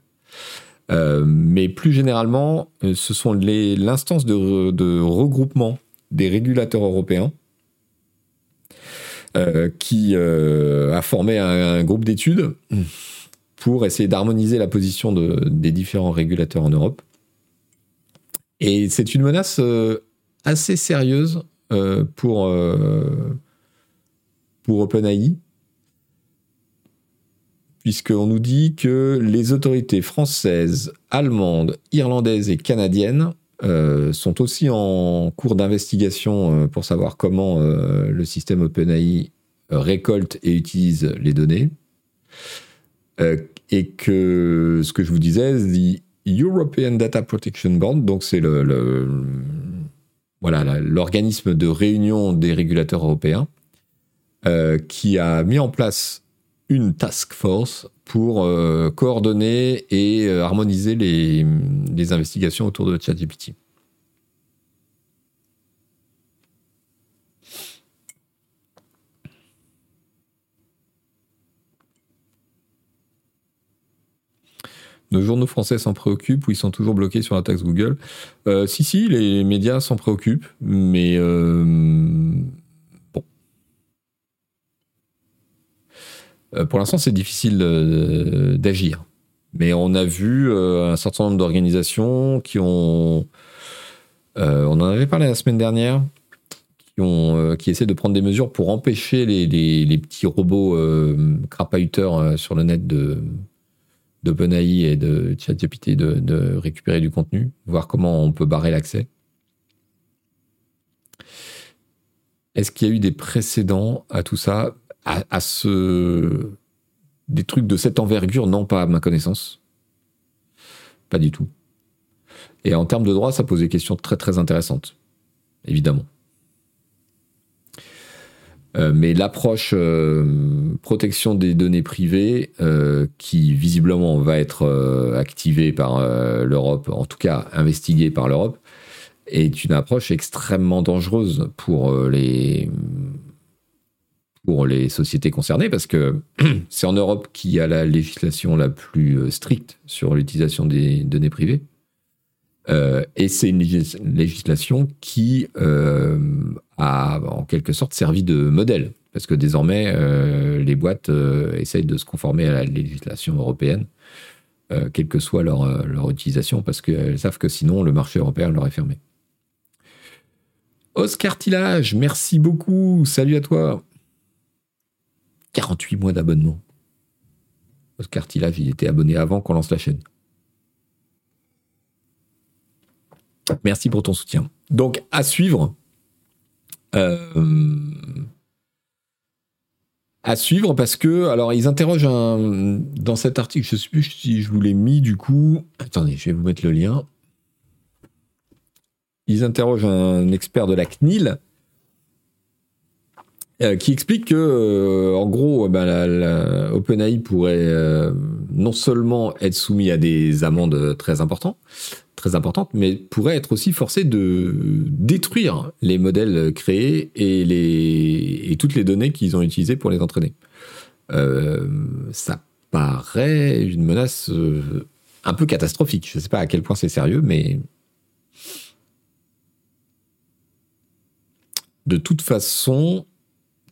mais plus généralement, ce sont l'instance de, de, regroupement des régulateurs européens qui a formé un, un groupe d'études pour essayer d'harmoniser la position des différents régulateurs en Europe. Et c'est une menace euh, assez sérieuse euh, pour, euh, pour OpenAI, puisqu'on nous dit que les autorités françaises, allemandes, irlandaises et canadiennes sont aussi en cours d'investigation pour savoir comment le système OpenAI récolte et utilise les données et que ce que je vous disais, the European Data Protection Board, donc c'est le, voilà l'organisme de réunion des régulateurs européens, euh, qui a mis en place une task force pour euh, coordonner et euh, harmoniser les, les investigations autour de ChatGPT. Nos journaux français s'en préoccupent ou ils sont toujours bloqués sur la taxe Google euh, Si, si, les médias s'en préoccupent, mais euh, bon. Euh, pour l'instant, c'est difficile d'agir. Mais on a vu un certain nombre d'organisations qui ont. on en avait parlé la semaine dernière, qui, ont, qui essaient de prendre des mesures pour empêcher les, petits robots crapahuteurs sur le net de d'OpenAI et de ChatGPT de, de récupérer du contenu, voir comment on peut barrer l'accès. Est-ce qu'il y a eu des précédents à tout ça, à, ce des trucs de cette envergure? Non, pas à ma connaissance. Pas du tout. Et en termes de droit, ça pose des questions très très intéressantes, évidemment. Euh, mais l'approche euh, protection des données privées, euh, qui visiblement va être activée par l'Europe, en tout cas investiguée par l'Europe, est une approche extrêmement dangereuse pour les pour les sociétés concernées parce que c'est en Europe qu'il y a la législation la plus stricte sur l'utilisation des données privées. Euh, et c'est une législation qui euh, a en quelque sorte servi de modèle, parce que désormais, euh, les boîtes essayent de se conformer à la législation européenne, quelle que soit leur, utilisation, parce qu'elles savent que sinon, le marché européen leur est fermé. Oscar Tillage, merci beaucoup, salut à toi. 48 mois d'abonnement. Oscar Tillage, il était abonné avant qu'on lance la chaîne. Merci pour ton soutien. Donc, à suivre. Euh, à suivre parce que, alors, ils interrogent un, dans cet article, je ne sais plus si je vous l'ai mis du coup. Attendez, je vais vous mettre le lien. Ils interrogent un expert de la CNIL euh, qui explique que, euh, en gros, ben, la, OpenAI pourrait non seulement être soumis à des amendes très importantes, très importante, mais pourrait être aussi forcé de détruire les modèles créés et, les, et toutes les données qu'ils ont utilisées pour les entraîner. Euh, ça paraît une menace euh, un peu catastrophique. Je ne sais pas à quel point c'est sérieux, mais de toute façon,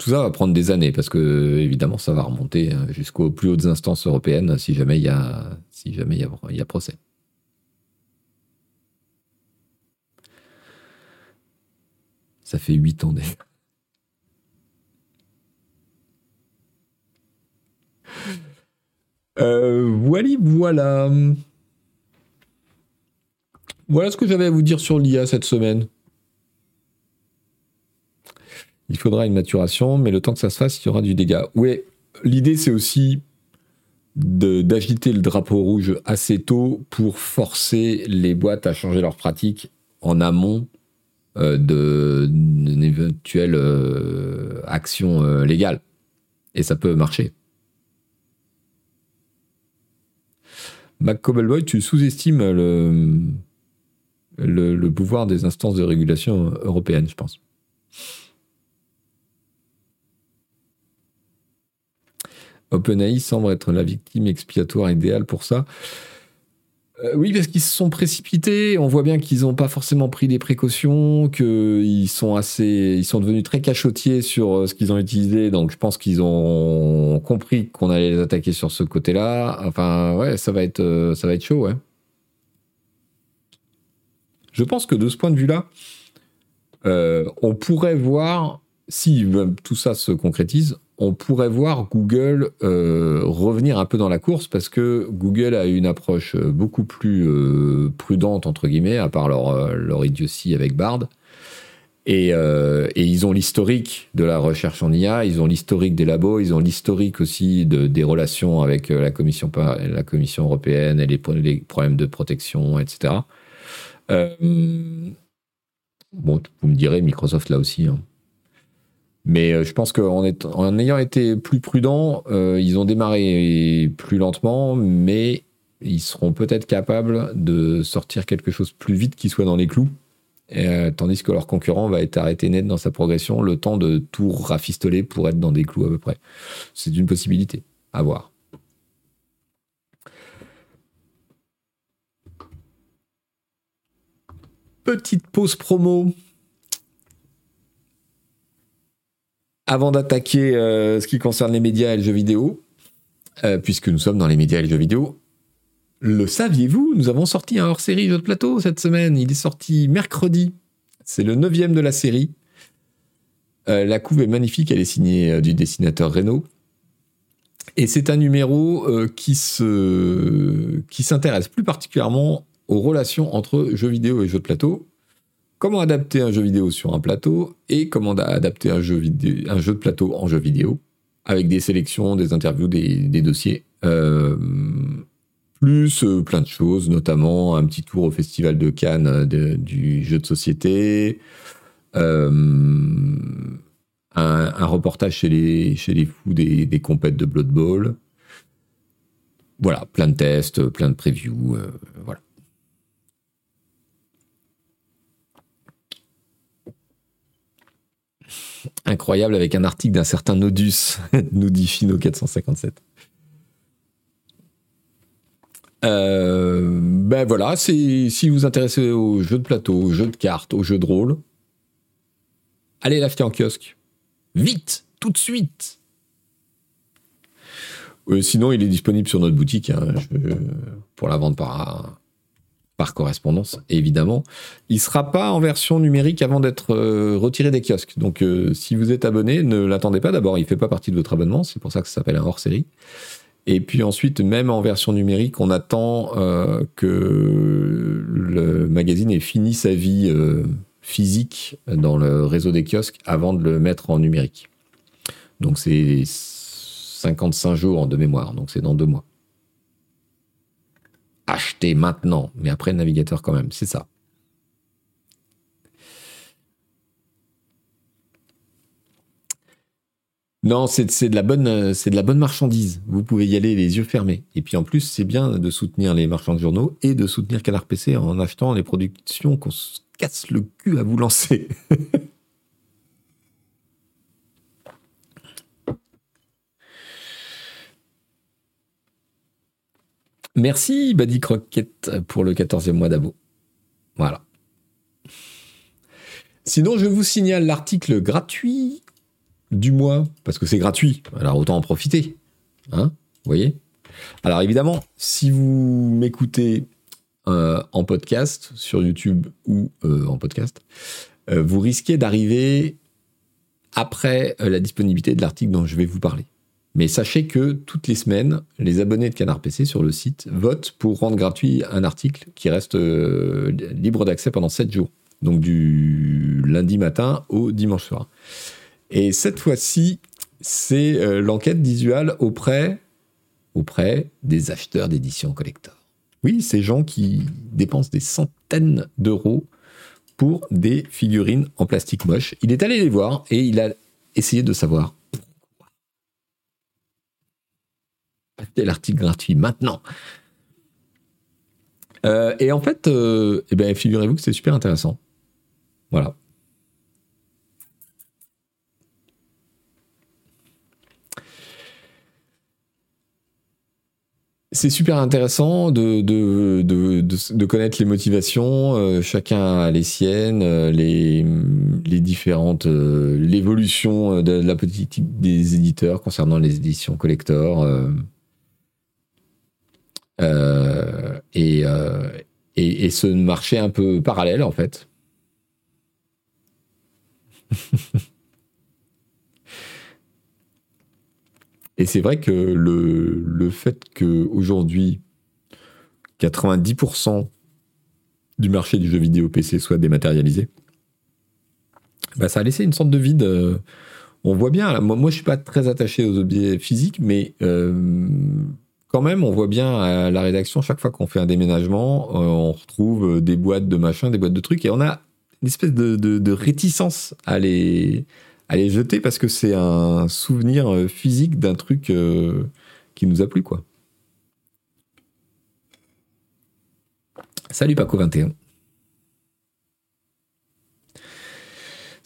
tout ça va prendre des années parce que évidemment ça va remonter hein, jusqu'aux plus hautes instances européennes si jamais il y a si jamais il y a procès. Ça fait 8 ans déjà. Euh, voilà, voilà. Voilà ce que j'avais à vous dire sur l'IA cette semaine. Il faudra une maturation, mais le temps que ça se fasse, il y aura du dégât. Oui, l'idée c'est aussi d'agiter le drapeau rouge assez tôt pour forcer les boîtes à changer leurs pratiques en amont euh, d'une éventuelle euh, action euh, légale. Et ça peut marcher. McCobbleboy, tu sous-estimes le, le, le, pouvoir des instances de régulation européennes, je pense. OpenAI semble être la victime expiatoire idéale pour ça. Euh, oui, parce qu'ils se sont précipités. On voit bien qu'ils n'ont pas forcément pris des précautions, qu'ils sont assez, ils sont devenus très cachotiers sur euh, ce qu'ils ont utilisé. Donc, je pense qu'ils ont compris qu'on allait les attaquer sur ce côté-là. Enfin, ouais, ça va être, euh, ça va être chaud, ouais. Je pense que de ce point de vue-là, on pourrait voir si tout ça se concrétise, on pourrait voir Google euh, revenir un peu dans la course parce que Google a une approche euh, beaucoup plus euh, prudente, entre guillemets, à part leur, leur idiotie avec Bard. Et, ils ont l'historique de la recherche en IA, ils ont l'historique des labos, ils ont l'historique aussi de, des relations avec la Commission, la commission européenne et les, problèmes de protection, etc. bon, vous me direz, Microsoft là aussi. Hein. Mais euh, je pense qu'en en ayant été plus prudents, euh, ils ont démarré plus lentement, mais ils seront peut-être capables de sortir quelque chose plus vite qui soit dans les clous. Euh, tandis que leur concurrent va être arrêté net dans sa progression, le temps de tout rafistoler pour être dans des clous à peu près. C'est une possibilité à voir. Petite pause promo avant d'attaquer euh, ce qui concerne les médias et le jeu vidéo, euh, puisque nous sommes dans les médias et le jeu vidéo, le saviez-vous Nous avons sorti un hors-série jeu de plateau cette semaine. Il est sorti mercredi. C'est le neuvième de la série. la couve est magnifique, elle est signée du dessinateur Renault. Et c'est un numéro qui se qui s'intéresse plus particulièrement aux relations entre jeux vidéo et jeux de plateau. Comment adapter un jeu vidéo sur un plateau et comment adapter un jeu, de plateau en jeu vidéo avec des sélections, des interviews, des, dossiers. Euh, plus euh, plein de choses, notamment un petit tour au Festival de Cannes euh, du jeu de société, un, reportage chez les, chez les fous des, des compètes de Blood Bowl. Voilà, plein de tests, plein de previews, voilà. Incroyable avec un article d'un certain Nodus, nous dit Fino 457. Euh, ben voilà, si vous vous intéressez aux jeux de plateau, aux jeux de cartes, aux jeux de rôle, allez l'acheter en kiosque. Vite, tout de suite. Euh, sinon, il est disponible sur notre boutique hein, pour la vente par, par correspondance, évidemment. Il ne sera pas en version numérique avant d'être euh, retiré des kiosques. Donc, si vous êtes abonné, ne l'attendez pas. D'abord, il ne fait pas partie de votre abonnement. C'est pour ça que ça s'appelle un hors-série. Et puis ensuite, même en version numérique, on attend euh, que le magazine ait fini sa vie euh, physique dans le réseau des kiosques avant de le mettre en numérique. Donc c'est 55 jours de mémoire, donc c'est dans deux mois. Achetez maintenant, mais après le navigateur quand même, c'est ça. Non, c'est de la bonne, c'est de la bonne marchandise. Vous pouvez y aller les yeux fermés. Et puis en plus, c'est bien de soutenir les marchands de journaux et de soutenir Canard PC en achetant les productions qu'on se casse le cul à vous lancer. Merci Buddy Croquette pour le 14e mois d'abo. Voilà. Sinon, je vous signale l'article gratuit du mois, parce que c'est gratuit, alors autant en profiter. Hein Vous voyez Alors évidemment, si vous m'écoutez euh, en podcast, sur YouTube ou euh, en podcast, euh, vous risquez d'arriver après la disponibilité de l'article dont je vais vous parler. Mais sachez que toutes les semaines, les abonnés de Canard PC sur le site votent pour rendre gratuit un article qui reste libre d'accès pendant 7 jours. Donc du lundi matin au dimanche soir. Et cette fois-ci, c'est euh, l'enquête visuelle auprès, auprès des acheteurs d'éditions collector. Oui, ces gens qui dépensent des centaines d'euros pour des figurines en plastique moche. Il est allé les voir et il a essayé de savoir pourquoi. Achetez l'article gratuit maintenant. Euh, et en fait, euh, eh ben, figurez-vous que c'est super intéressant. Voilà. C'est super intéressant de, de, de, connaître les motivations, euh, chacun a les siennes, les, les différentes, l'évolution de la politique des éditeurs concernant les éditions collector. Et, et, et ce marché un peu parallèle en fait. Et c'est vrai que le, le fait qu'aujourd'hui, 90% du marché du jeu vidéo PC soit dématérialisé, bah ça a laissé une sorte de vide. Euh, on voit bien, moi, je suis pas très attaché aux objets physiques, mais euh, quand même, on voit bien à la rédaction, chaque fois qu'on fait un déménagement, euh, on retrouve des boîtes de machin, des boîtes de trucs, et on a une espèce de, réticence à les, à les jeter parce que c'est un souvenir euh, physique d'un truc euh, qui nous a plu, quoi. Salut Paco21. Ce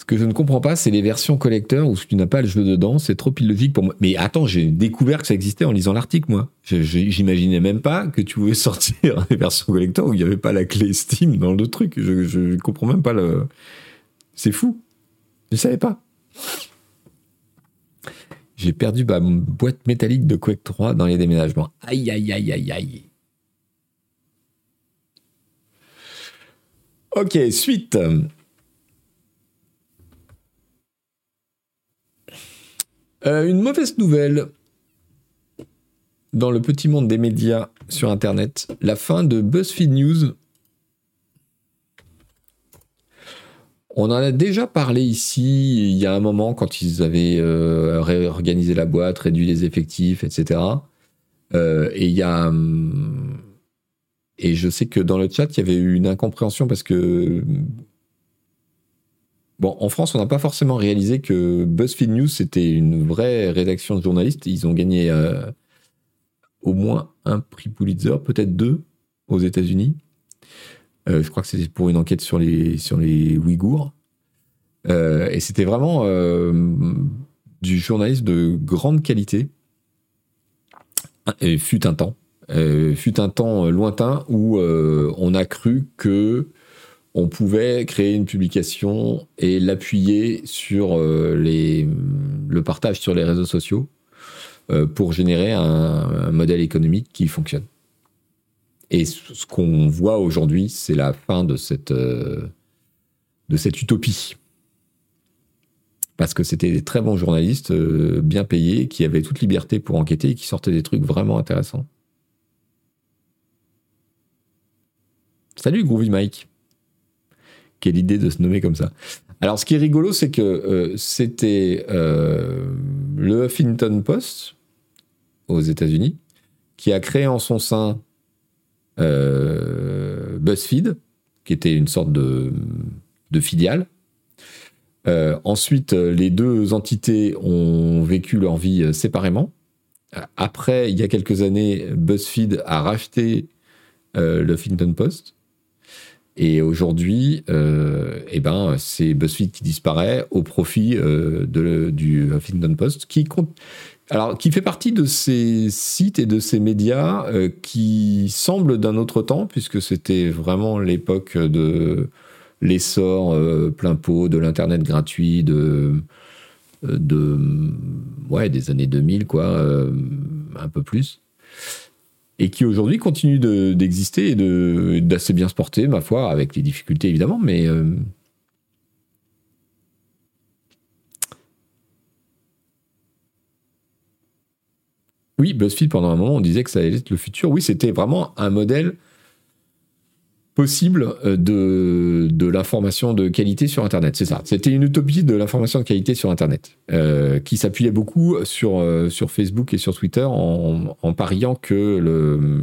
que je ne comprends pas, c'est les versions collecteurs où tu n'as pas le jeu dedans, c'est trop illogique pour moi. Mais attends, j'ai découvert que ça existait en lisant l'article, moi. J'imaginais même pas que tu pouvais sortir des versions collector où il n'y avait pas la clé Steam dans le truc. Je, ne comprends même pas le. C'est fou. Je savais pas. J'ai perdu ma boîte métallique de Quake 3 dans les déménagements. Aïe, aïe, aïe, aïe, aïe. Ok, suite. Euh, une mauvaise nouvelle dans le petit monde des médias sur Internet, la fin de BuzzFeed News. On en a déjà parlé ici il y a un moment quand ils avaient euh, réorganisé la boîte, réduit les effectifs, etc. Euh, et il y a hum, et je sais que dans le chat il y avait eu une incompréhension parce que Bon, en France, on n'a pas forcément réalisé que BuzzFeed News, c'était une vraie rédaction de journalistes. Ils ont gagné euh, au moins un prix Pulitzer, peut-être deux, aux États-Unis. Euh, je crois que c'était pour une enquête sur les, sur les Ouïghours. Euh, et c'était vraiment du journalisme de grande qualité. Et fut un temps. fut un temps lointain où on a cru que on pouvait créer une publication et l'appuyer sur euh, le partage sur les réseaux sociaux euh, pour générer un, modèle économique qui fonctionne. Et ce qu'on voit aujourd'hui, c'est la fin de cette, euh, de cette utopie. Parce que c'était des très bons journalistes, bien payés, qui avaient toute liberté pour enquêter et qui sortaient des trucs vraiment intéressants. Salut Groovy Mike quelle idée de se nommer comme ça. Alors, ce qui est rigolo, c'est que euh, c'était euh, le Huffington Post aux États-Unis qui a créé en son sein euh, BuzzFeed, qui était une sorte de, de filiale. ensuite, les deux entités ont vécu leur vie séparément. Après, il y a quelques années, BuzzFeed a racheté le Huffington Post et aujourd'hui, euh, eh ben, c'est BuzzFeed qui disparaît au profit euh, de, du Huffington Post, qui compte, alors, qui fait partie de ces sites et de ces médias euh, qui semblent d'un autre temps, puisque c'était vraiment l'époque de l'essor plein pot de l'internet gratuit, de, de ouais, des années 2000, quoi, un peu plus et qui aujourd'hui continue d'exister et d'assez bien se porter, ma foi, avec les difficultés évidemment, mais euh, oui, BuzzFeed pendant un moment on disait que ça allait être le futur. Oui, c'était vraiment un modèle possible euh, de, de l'information de qualité sur Internet. C'est ça. C'était une utopie de l'information de qualité sur Internet, euh, qui s'appuyait beaucoup sur, euh, sur Facebook et sur Twitter en, pariant que le,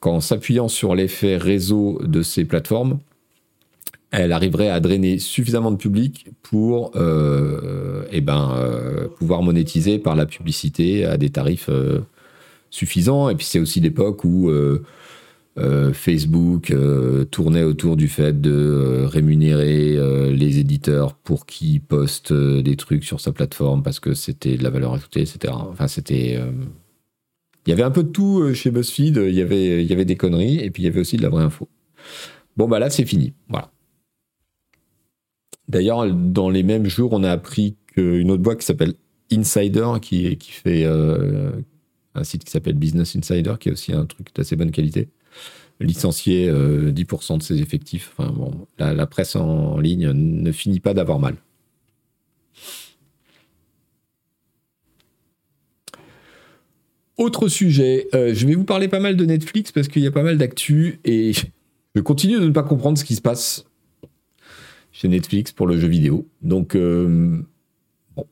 qu'en s'appuyant sur l'effet réseau de ces plateformes, elle arriverait à drainer suffisamment de public pour eh ben, pouvoir monétiser par la publicité à des tarifs suffisants. Et puis c'est aussi l'époque où euh, Facebook euh, tournait autour du fait de euh, rémunérer les éditeurs pour qu'ils postent des trucs sur sa plateforme parce que c'était de la valeur ajoutée, etc. Enfin, c'était. Il y avait un peu de tout chez BuzzFeed. Il y avait, il y avait des conneries et puis il y avait aussi de la vraie info. Bon, bah là, c'est fini. Voilà. D'ailleurs, dans les mêmes jours, on a appris qu'une autre boîte qui s'appelle Insider, qui, qui fait un site qui s'appelle Business Insider, qui est aussi un truc d'assez bonne qualité, licencier 10% euh, de ses effectifs. Enfin, bon, la, presse en ligne ne finit pas d'avoir mal. Autre sujet, euh, je vais vous parler pas mal de Netflix parce qu'il y a pas mal d'actu et je continue de ne pas comprendre ce qui se passe chez Netflix pour le jeu vidéo. Donc, euh, bon.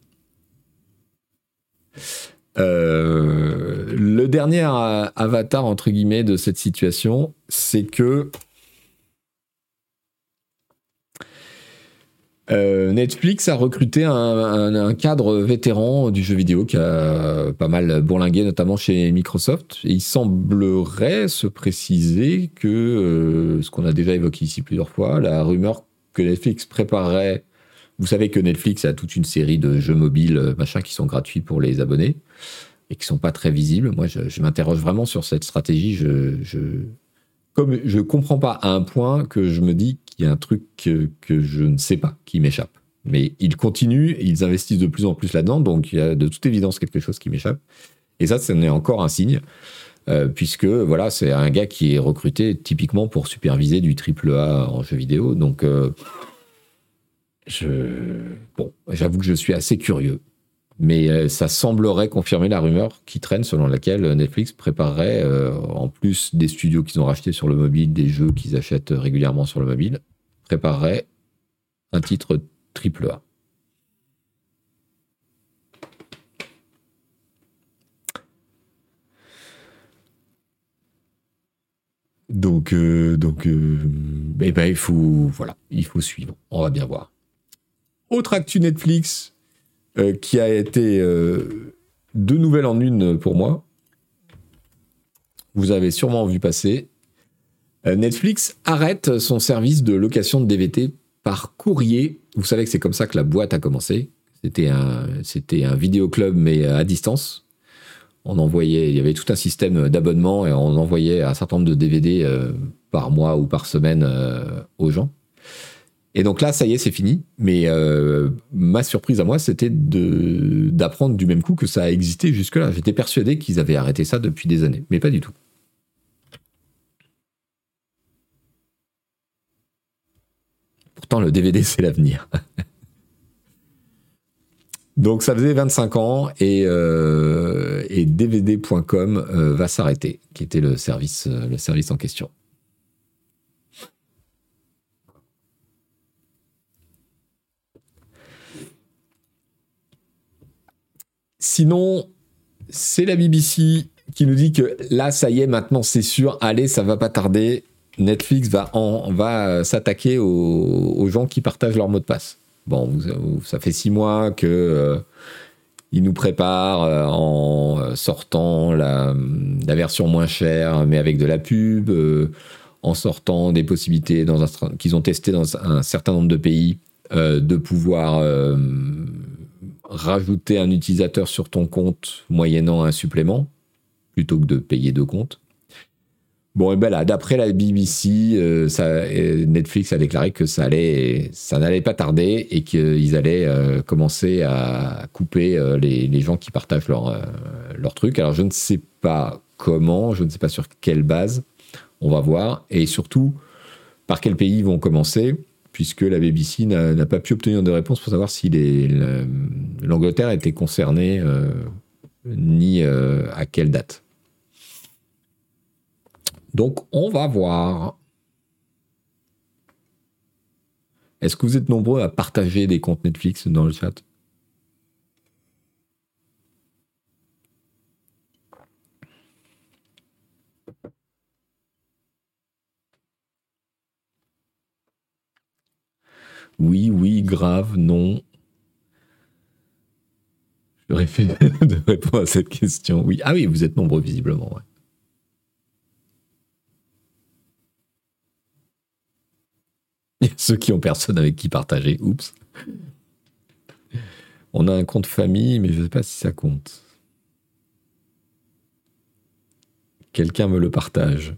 Euh, le dernier avatar, entre guillemets, de cette situation, c'est que euh, Netflix a recruté un, cadre vétéran du jeu vidéo qui a pas mal bourlingué, notamment chez Microsoft. Il semblerait se préciser que, euh, ce qu'on a déjà évoqué ici plusieurs fois, la rumeur que Netflix préparerait vous savez que Netflix a toute une série de jeux mobiles, euh, machin, qui sont gratuits pour les abonnés et qui sont pas très visibles. Moi, je, m'interroge vraiment sur cette stratégie. Je, je, comme je comprends pas à un point que je me dis qu'il y a un truc que, je ne sais pas, qui m'échappe. Mais ils continuent, ils investissent de plus en plus là-dedans, donc il y a de toute évidence quelque chose qui m'échappe. Et ça, c'en est encore un signe, euh, puisque voilà, c'est un gars qui est recruté typiquement pour superviser du triple A en jeu vidéo. Donc, euh, je, bon, j'avoue que je suis assez curieux. Mais euh, ça semblerait confirmer la rumeur qui traîne selon laquelle Netflix préparerait, euh, en plus des studios qu'ils ont rachetés sur le mobile, des jeux qu'ils achètent régulièrement sur le mobile, préparerait un titre triple A. Donc, euh, donc eh ben, il faut, voilà, il faut suivre. On va bien voir. Autre actu Netflix euh, qui a été euh, deux nouvelles en une pour moi. Vous avez sûrement vu passer. Netflix arrête son service de location de DVD par courrier. Vous savez que c'est comme ça que la boîte a commencé. C'était un, c'était un vidéoclub, mais à distance on envoyait, il y avait tout un système d'abonnement et on envoyait un certain nombre de DVD euh, par mois ou par semaine euh, aux gens. Et donc là, ça y est, c'est fini. Mais euh, ma surprise à moi, c'était d'apprendre du même coup que ça a existé jusque-là. J'étais persuadé qu'ils avaient arrêté ça depuis des années, mais pas du tout. Pourtant, le DVD, c'est l'avenir. Donc ça faisait 25 ans et, euh, et DVD.com euh, va s'arrêter, qui était le service, le service en question. Sinon, c'est la BBC qui nous dit que là, ça y est, maintenant c'est sûr, allez, ça va pas tarder. Netflix va, va s'attaquer aux gens qui partagent leur mot de passe. Bon, ça fait six mois que euh, nous prépare euh, en sortant la, version moins chère, mais avec de la pub, euh, en sortant des possibilités qu'ils ont testé dans un certain nombre de pays de pouvoir rajouter un utilisateur sur ton compte moyennant un supplément plutôt que de payer deux comptes. Bon, et ben là, d'après la BBC, euh, Netflix a déclaré que ça allait, ça n'allait pas tarder et qu'ils allaient euh, commencer à couper euh, les, gens qui partagent leur, leur truc. Alors, je ne sais pas comment, je ne sais pas sur quelle base, on va voir, et surtout par quel pays ils vont commencer, puisque la BBC n'a pas pu obtenir de réponse pour savoir si l'Angleterre était concernée ni à quelle date. Donc, on va voir. Est-ce que vous êtes nombreux à partager des comptes Netflix dans le chat? Oui, oui, grave, non. J'aurais fait de répondre à cette question. Oui. Ah oui, vous êtes nombreux visiblement. Ouais. ceux qui ont personne avec qui partager. Oups. On a un compte famille, mais je ne sais pas si ça compte. Quelqu'un me le partage.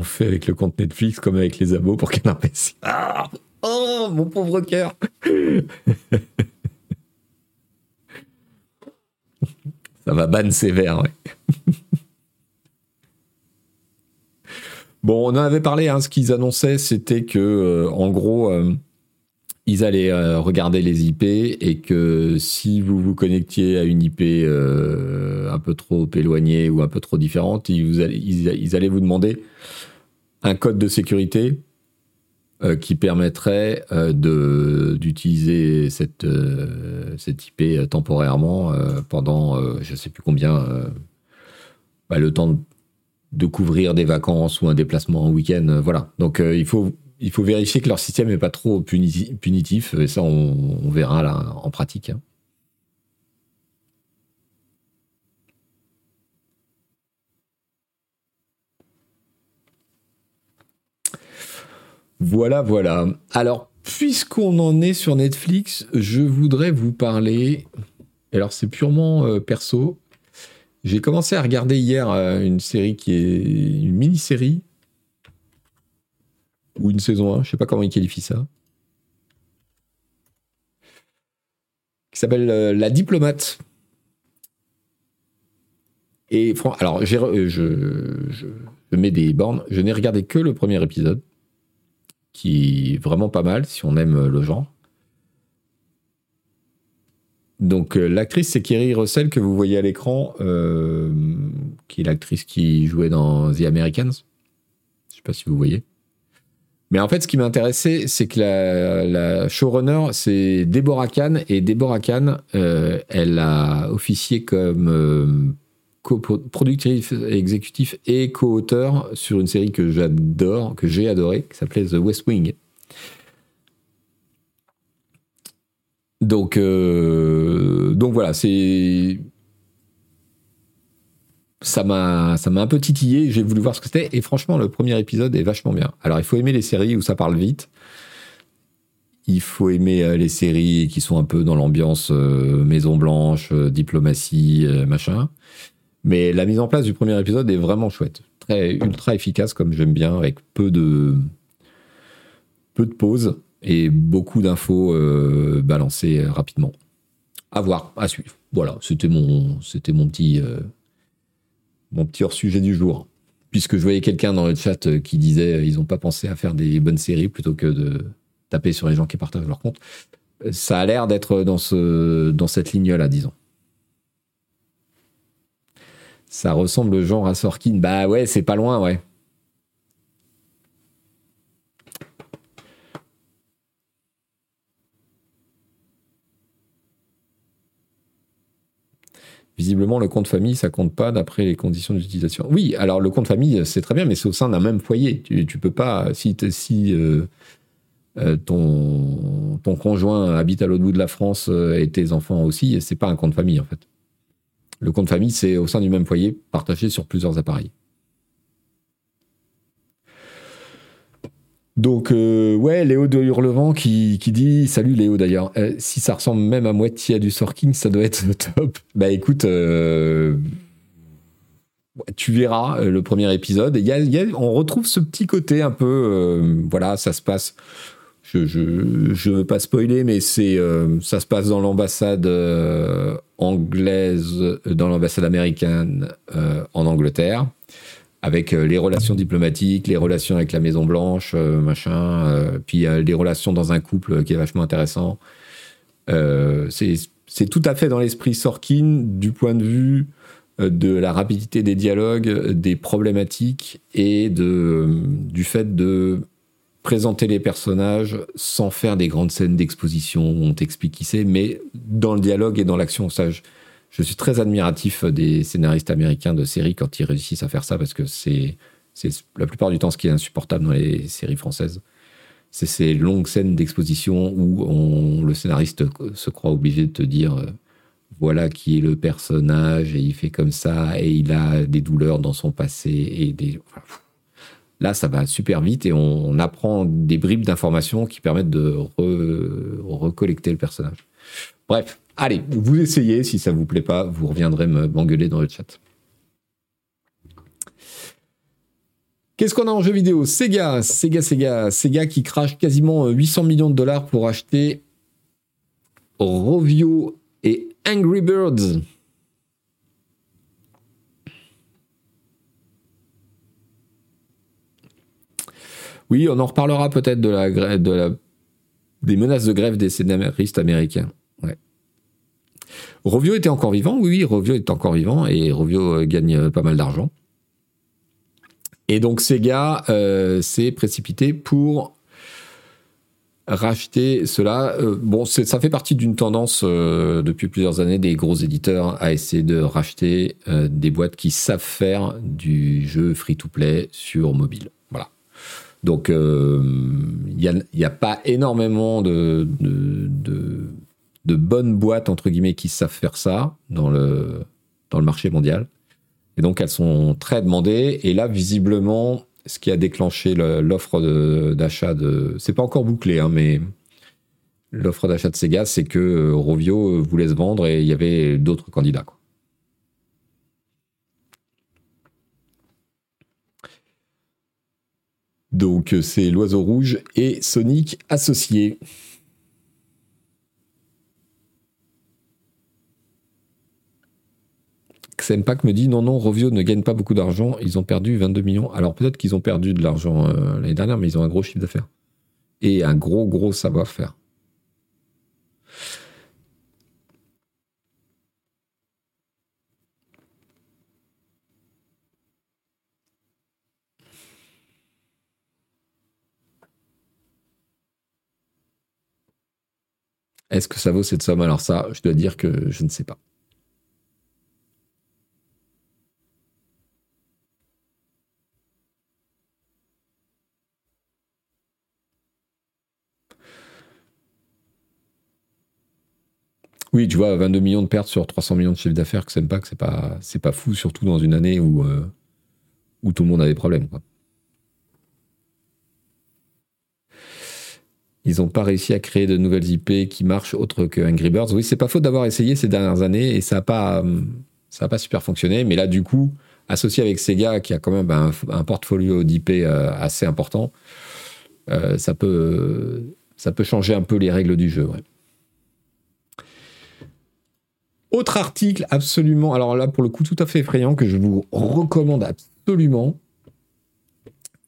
On fait avec le compte Netflix comme avec les abos pour qu'un PC. Ah Oh, mon pauvre cœur. Ça va ban sévère, ouais. bon, on en avait parlé, hein, ce qu'ils annonçaient, c'était que, euh, en gros, euh, ils allaient euh, regarder les IP et que si vous vous connectiez à une IP un peu trop éloignée ou un peu trop différente, ils allaient vous demander un code de sécurité euh, qui permettrait euh, d'utiliser cette euh, IP temporairement pendant je sais plus combien bah, le temps de, couvrir des vacances ou un déplacement en week-end voilà donc il faut il faut vérifier que leur système n'est pas trop punitif et ça on, verra là en pratique hein. Voilà, voilà. Alors, puisqu'on en est sur Netflix, je voudrais vous parler. Alors, c'est purement euh, perso. J'ai commencé à regarder hier euh, une série qui est une mini-série ou une saison 1, je sais pas comment ils qualifient ça. Qui s'appelle euh, La Diplomate. Et alors, je, mets des bornes. Je n'ai regardé que le premier épisode, qui est vraiment pas mal si on aime le genre. Donc euh, l'actrice c'est Kerry Russell que vous voyez à l'écran, euh, qui est l'actrice qui jouait dans The Americans. Je sais pas si vous voyez. Mais en fait, ce qui m'intéressait, c'est que la, showrunner, c'est Deborah Kahn. Et Deborah Kahn, euh, elle a officié comme productrice exécutif et co-auteur sur une série que j'adore, que j'ai adoré, qui s'appelait The West Wing. Donc, euh, donc voilà, c'est ça m'a ça m'a un peu titillé. J'ai voulu voir ce que c'était et franchement, le premier épisode est vachement bien. Alors, il faut aimer les séries où ça parle vite. Il faut aimer euh, les séries qui sont un peu dans l'ambiance euh, Maison Blanche, diplomatie, machin. Mais la mise en place du premier épisode est vraiment chouette, ultra efficace comme j'aime bien, avec peu de peu de pauses et beaucoup d'infos euh, balancées rapidement. À voir, à suivre. Voilà, c'était mon, mon petit, euh, petit hors sujet du jour. Puisque je voyais quelqu'un dans le chat euh, qui disait ils n'ont pas pensé à faire des bonnes séries plutôt que de taper sur les gens qui partagent leur compte. Ça a l'air d'être dans ce, dans cette ligne-là, disons. Ça ressemble au genre à Sorkin. Bah ouais, c'est pas loin, ouais. Visiblement, le compte famille, ça compte pas d'après les conditions d'utilisation. Oui, alors le compte famille, c'est très bien, mais c'est au sein d'un même foyer. Tu, tu peux pas, si, euh, euh, ton, ton conjoint habite à l'autre bout de la France euh, et tes enfants aussi, c'est pas un compte famille en fait. Le compte famille, c'est au sein du même foyer, partagé sur plusieurs appareils. Donc, euh, ouais, Léo de Hurlevent qui, qui dit Salut Léo d'ailleurs. Euh, si ça ressemble même à moitié à du Sorking, ça doit être top. Bah écoute, euh, tu verras le premier épisode. Y a, on retrouve ce petit côté un peu. voilà, ça se passe. Je ne veux pas spoiler, mais c'est ça se passe dans l'ambassade anglaise, dans l'ambassade américaine en Angleterre avec euh, les relations diplomatiques, les relations avec la Maison Blanche, euh, machin, euh, puis les relations dans un couple qui est vachement intéressant. c'est tout à fait dans l'esprit Sorkin du point de vue de la rapidité des dialogues, des problématiques et de, du fait de présenter les personnages sans faire des grandes scènes d'exposition où on t'explique qui c'est, mais dans le dialogue et dans l'action. Je suis très admiratif des scénaristes américains de séries quand ils réussissent à faire ça parce que c'est la plupart du temps ce qui est insupportable dans les séries françaises. C'est ces longues scènes d'exposition où le scénariste se croit obligé de te dire euh, voilà qui est le personnage et il fait comme ça et il a des douleurs dans son passé et des là ça va super vite et on, apprend des bribes d'informations qui permettent de recollecter le personnage. Bref, Allez, vous essayez. Si ça vous plaît pas, vous reviendrez m'engueuler dans le chat. Qu'est-ce qu'on a en jeu vidéo? Sega, Sega, Sega, Sega qui crache quasiment 800 millions de dollars pour acheter Rovio et Angry Birds. Oui, on en reparlera peut-être des menaces de grève des scénaristes américains. Rovio était encore vivant, oui, oui, Rovio est encore vivant et Rovio euh, gagne euh, pas mal d'argent. Et donc Sega euh, s'est précipité pour racheter cela. bon, ça fait partie d'une tendance depuis plusieurs années des gros éditeurs à essayer de racheter des boîtes qui savent faire du jeu free-to-play sur mobile. Donc, il n'y a, a, pas énormément de, bonnes boîtes, entre guillemets, qui savent faire ça dans le, marché mondial. Et donc, elles sont très demandées. Et là, visiblement, ce qui a déclenché l'offre d'achat de. C'est pas encore bouclé, hein, mais l'offre d'achat de Sega, c'est que euh, Rovio voulait se vendre et il y avait d'autres candidats. Donc, c'est l'oiseau rouge et Sonic associés. Impact me dit non, non, Rovio ne gagne pas beaucoup d'argent. Ils ont perdu 22 millions. Alors peut-être qu'ils ont perdu de l'argent euh, l'année dernière, mais ils ont un gros chiffre d'affaires. Et un gros, gros savoir-faire. Est-ce que ça vaut cette somme? Alors ça, je dois dire que je ne sais pas. Oui, tu vois, 22 millions de pertes sur 300 millions de chiffre d'affaires, que c'est pas que c'est pas fou, surtout dans une année où euh, où tout le monde a des problèmes. Ils n'ont pas réussi à créer de nouvelles IP qui marchent autre que Angry Birds. Oui, c'est pas faute d'avoir essayé ces dernières années et ça n'a pas, ça a pas super fonctionné. Mais là, du coup, associé avec Sega, qui a quand même un, portfolio d'IP euh, assez important, euh, ça, peut, ça peut changer un peu les règles du jeu. Autre article absolument, alors là pour le coup tout à fait effrayant que je vous recommande absolument,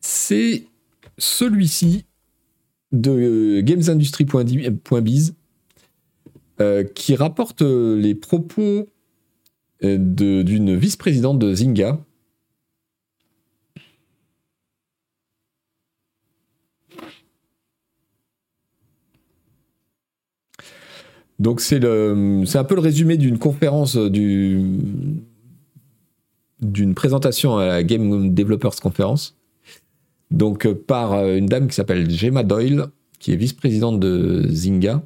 c'est celui-ci de gamesindustry.biz euh, qui rapporte euh, les propos euh, d'une vice-présidente de Zynga. Donc c'est un peu le résumé d'une conférence d'une présentation à la Game Developers Conference donc euh, par euh, une dame qui s'appelle Gemma Doyle, qui est vice-présidente de Zynga,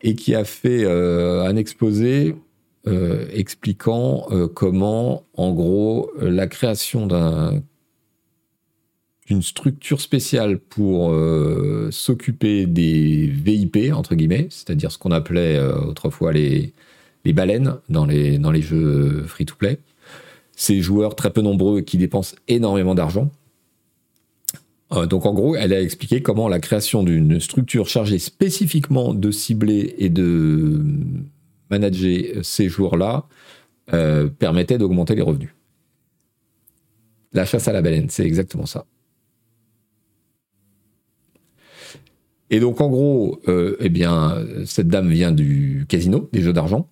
et qui a fait euh, un exposé expliquant comment, en gros, la création d'une structure spéciale pour s'occuper des VIP, entre guillemets, c'est-à-dire ce qu'on appelait autrefois les, baleines dans les, dans les jeux free-to-play. Ces joueurs très peu nombreux qui dépensent énormément d'argent, donc en gros, elle a expliqué comment la création d'une structure chargée spécifiquement de cibler et de manager ces jours-là euh, permettait d'augmenter les revenus. La chasse à la baleine, c'est exactement ça. Et donc en gros, euh, eh bien, cette dame vient du casino, des jeux d'argent.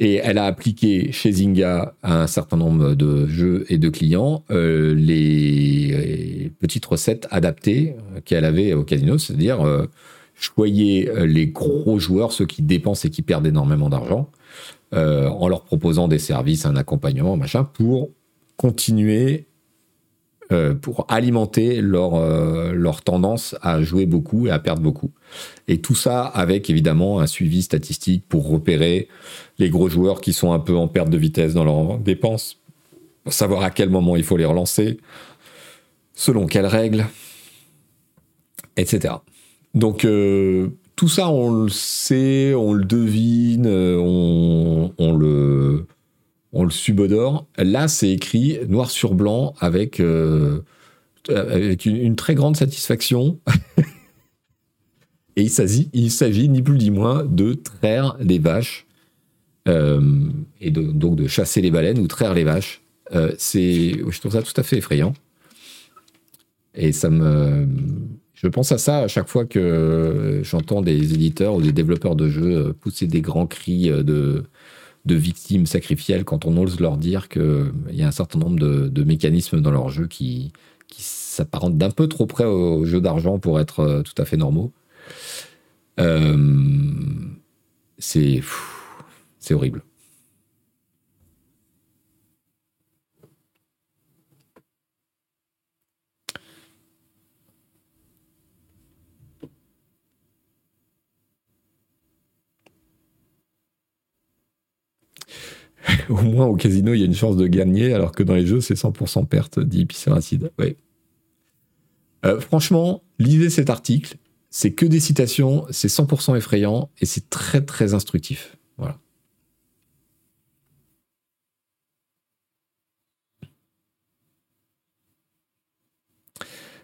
Et elle a appliqué chez Zynga à un certain nombre de jeux et de clients euh, les petites recettes adaptées qu'elle avait au casino, c'est-à-dire euh, choyer euh, les gros joueurs, ceux qui dépensent et qui perdent énormément d'argent, en leur proposant des services, un accompagnement, machin, pour continuer euh, pour alimenter leur, euh, leur tendance à jouer beaucoup et à perdre beaucoup. Et tout ça avec évidemment un suivi statistique pour repérer les gros joueurs qui sont un peu en perte de vitesse dans leurs dépenses, savoir à quel moment il faut les relancer, selon quelles règles, etc. Donc euh, tout ça, on le sait, on le devine, on le on le subodore. Là, c'est écrit noir sur blanc avec, euh, une, très grande satisfaction. Et il s'agit, ni plus ni moins de traire les vaches euh, et donc de chasser les baleines ou traire les vaches. Euh, je trouve ça tout à fait effrayant. Et ça me, je pense à ça à chaque fois que j'entends des éditeurs ou des développeurs de jeux pousser des grands cris de de victimes sacrificielles quand on ose leur dire qu'il y a un certain nombre de, mécanismes dans leur jeu qui, qui s'apparentent d'un peu trop près au jeu d'argent pour être euh, tout à fait normaux. Euh, c'est horrible. Au moins au casino, il y a une chance de gagner, alors que dans les jeux, c'est 100% perte, dit Pisseracide. Ouais. Euh, franchement, lisez cet article. C'est que des citations, c'est 100% effrayant et c'est très très instructif. Voilà.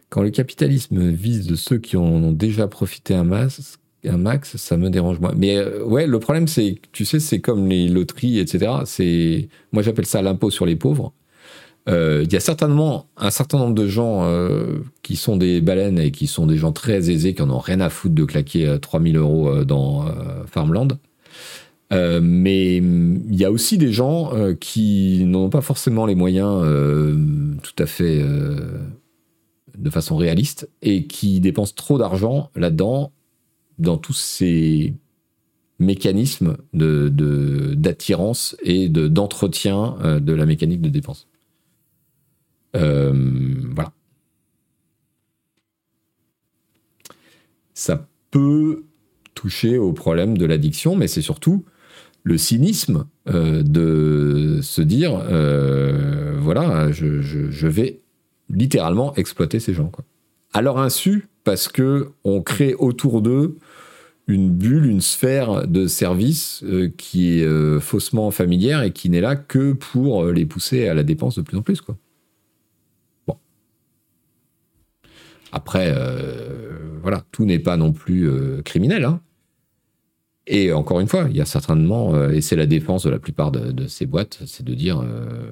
Quand le capitalisme vise ceux qui en ont déjà profité un masse, un max, ça me dérange moins. Mais euh, ouais, le problème, c'est, tu sais, c'est comme les loteries, etc. C'est, moi, j'appelle ça l'impôt sur les pauvres. Euh, il y a certainement un certain nombre de gens euh, qui sont des baleines et qui sont des gens très aisés, qui en ont rien à foutre de claquer 3000 euros dans Farmland. mais il y a aussi des gens qui n'ont pas forcément les moyens tout à fait de façon réaliste et qui dépensent trop d'argent là-dedans dans tous ces mécanismes d'attirance et de, d'entretien euh, de la mécanique de dépense. Euh, voilà. Ça peut toucher au problème de l'addiction, mais c'est surtout le cynisme euh, de se dire, voilà, je, je, vais littéralement exploiter ces gens. Quoi. À leur insu, parce que on crée autour d'eux une bulle, une sphère de service euh, qui est euh, faussement familière et qui n'est là que pour euh, les pousser à la dépense de plus en plus. Quoi. Bon. Après, voilà, tout n'est pas non plus criminel. Hein. Et encore une fois, il y a certainement, et c'est la défense de la plupart de, ces boîtes, c'est de dire,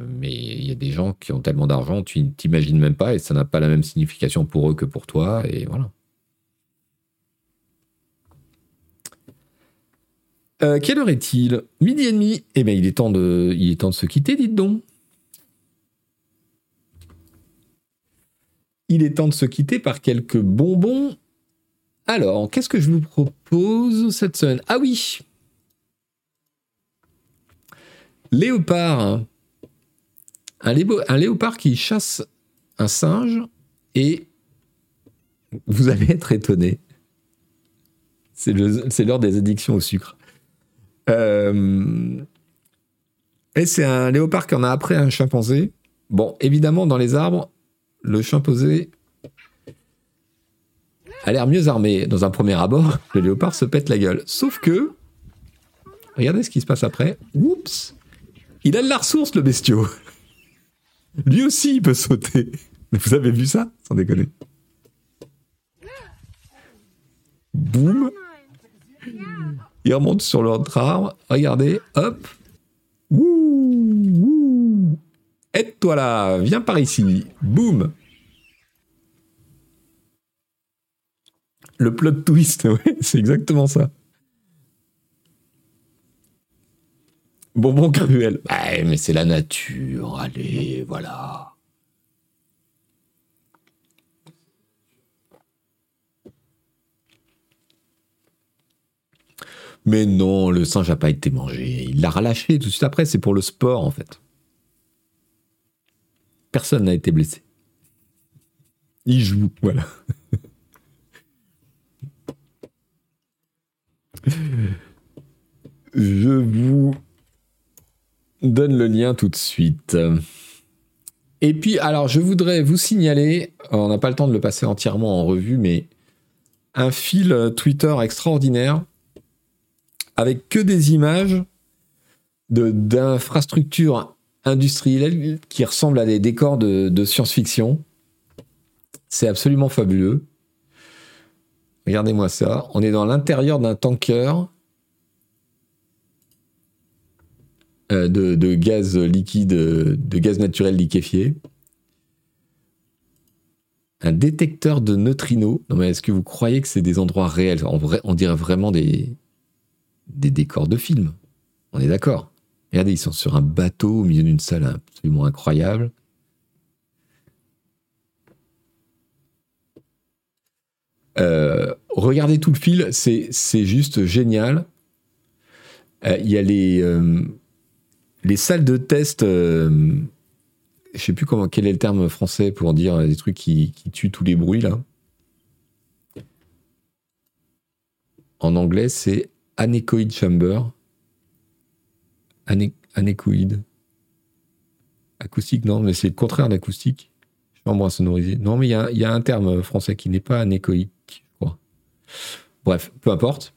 mais il y a des gens qui ont tellement d'argent, tu t'imagines même pas, et ça n'a pas la même signification pour eux que pour toi, et voilà. Euh, quelle heure est-il? Midi et demi? Eh bien, il est temps de, il est temps de se quitter, dites donc. Il est temps de se quitter par quelques bonbons. Alors, qu'est-ce que je vous propose cette semaine? Ah oui Léopard. Un, un léopard qui chasse un singe et vous allez être étonné. C'est l'heure des addictions au sucre. Euh, et c'est un léopard qui en a après un chimpanzé. Bon, évidemment, dans les arbres, le chimpanzé a l'air mieux armé. Dans un premier abord, le léopard se pète la gueule. Sauf que, regardez ce qui se passe après. Oups Il a de la ressource, le bestiau. Lui aussi, il peut sauter. Vous avez vu ça? Sans déconner. Boum ils remontent sur l'autre arbre. Regardez, hop. Ouh, Aide-toi là, viens par ici. Boum. Le plot twist, ouais, c'est exactement ça. Bonbon cruel. Bah, mais c'est la nature, allez, voilà. Mais non, le singe n'a pas été mangé. Il l'a relâché tout de suite après. C'est pour le sport, en fait. Personne n'a été blessé. Il joue, voilà. Je vous donne le lien tout de suite. Et puis, alors, je voudrais vous signaler, on n'a pas le temps de le passer entièrement en revue, mais un fil Twitter extraordinaire avec que des images d'infrastructures industrielles qui ressemblent à des décors de, science-fiction. C'est absolument fabuleux. Regardez-moi ça. On est dans l'intérieur d'un tanker euh, de, gaz liquide, de gaz naturel liquéfié. Un détecteur de neutrinos. Non mais est-ce que vous croyez que c'est des endroits réels? On dirait vraiment des, décors de films. On est d'accord. Regardez, ils sont sur un bateau au milieu d'une salle absolument incroyable. Euh, regardez tout le fil, c'est juste génial. Euh, il y a les, euh, les salles de test. je sais plus comment, quel est le terme français pour dire des trucs qui, qui tuent tous les bruits là. En anglais, c'est anechoid chamber. anechoid. Acoustique, non, mais c'est le contraire d'acoustique. Chambre insonorisée. Non, mais il y, a, un terme français qui n'est pas anéchoïque. Bref, peu importe.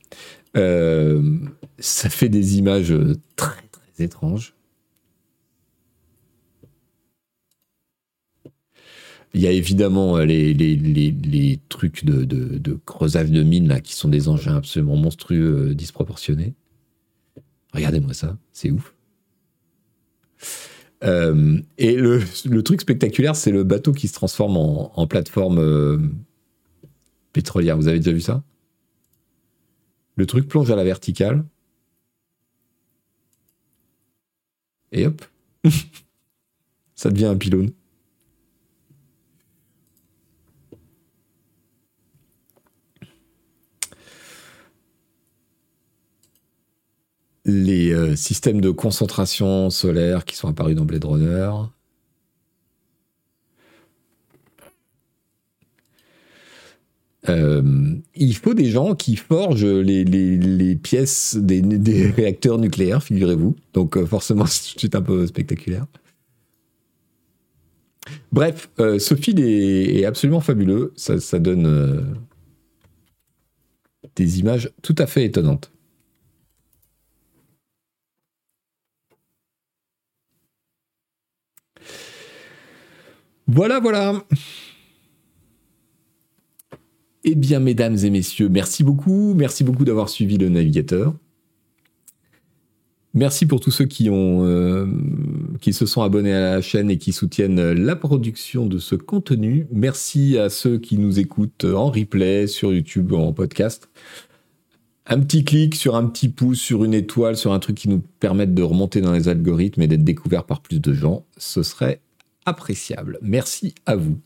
Euh, ça fait des images très, très étranges. Il y a évidemment euh, les, les, les, trucs de, de, de, creusage de mines là, qui sont des engins absolument monstrueux, euh, disproportionnés. Regardez-moi ça, c'est ouf. Euh, et le, truc spectaculaire, c'est le bateau qui se transforme en, en plateforme euh, pétrolière. Vous avez déjà vu ça? Le truc plonge à la verticale. Et hop, ça devient un pylône. Les euh, systèmes de concentration solaire qui sont apparus dans Blade Runner. Euh, il faut des gens qui forgent les, pièces des, réacteurs nucléaires, figurez-vous. Donc euh, forcément, c'est un peu spectaculaire. Bref, ce fil est, absolument fabuleux. Ça, donne des images tout à fait étonnantes. Voilà, voilà. Eh bien, mesdames et messieurs, merci beaucoup. Merci beaucoup d'avoir suivi le navigateur. Merci pour tous ceux euh, qui se sont abonnés à la chaîne et qui soutiennent la production de ce contenu. Merci à ceux qui nous écoutent en replay sur YouTube ou en podcast. Un petit clic sur un petit pouce, sur une étoile, sur un truc qui nous permette de remonter dans les algorithmes et d'être découvert par plus de gens, ce serait appréciable. Merci à vous.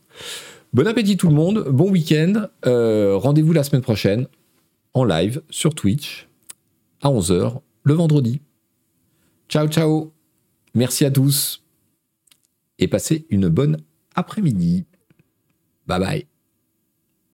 Bon appétit tout le monde, bon week-end. Euh, Rendez-vous la semaine prochaine en live sur Twitch à 11h le vendredi. Ciao ciao. Merci à tous et passez une bonne après-midi. Bye bye.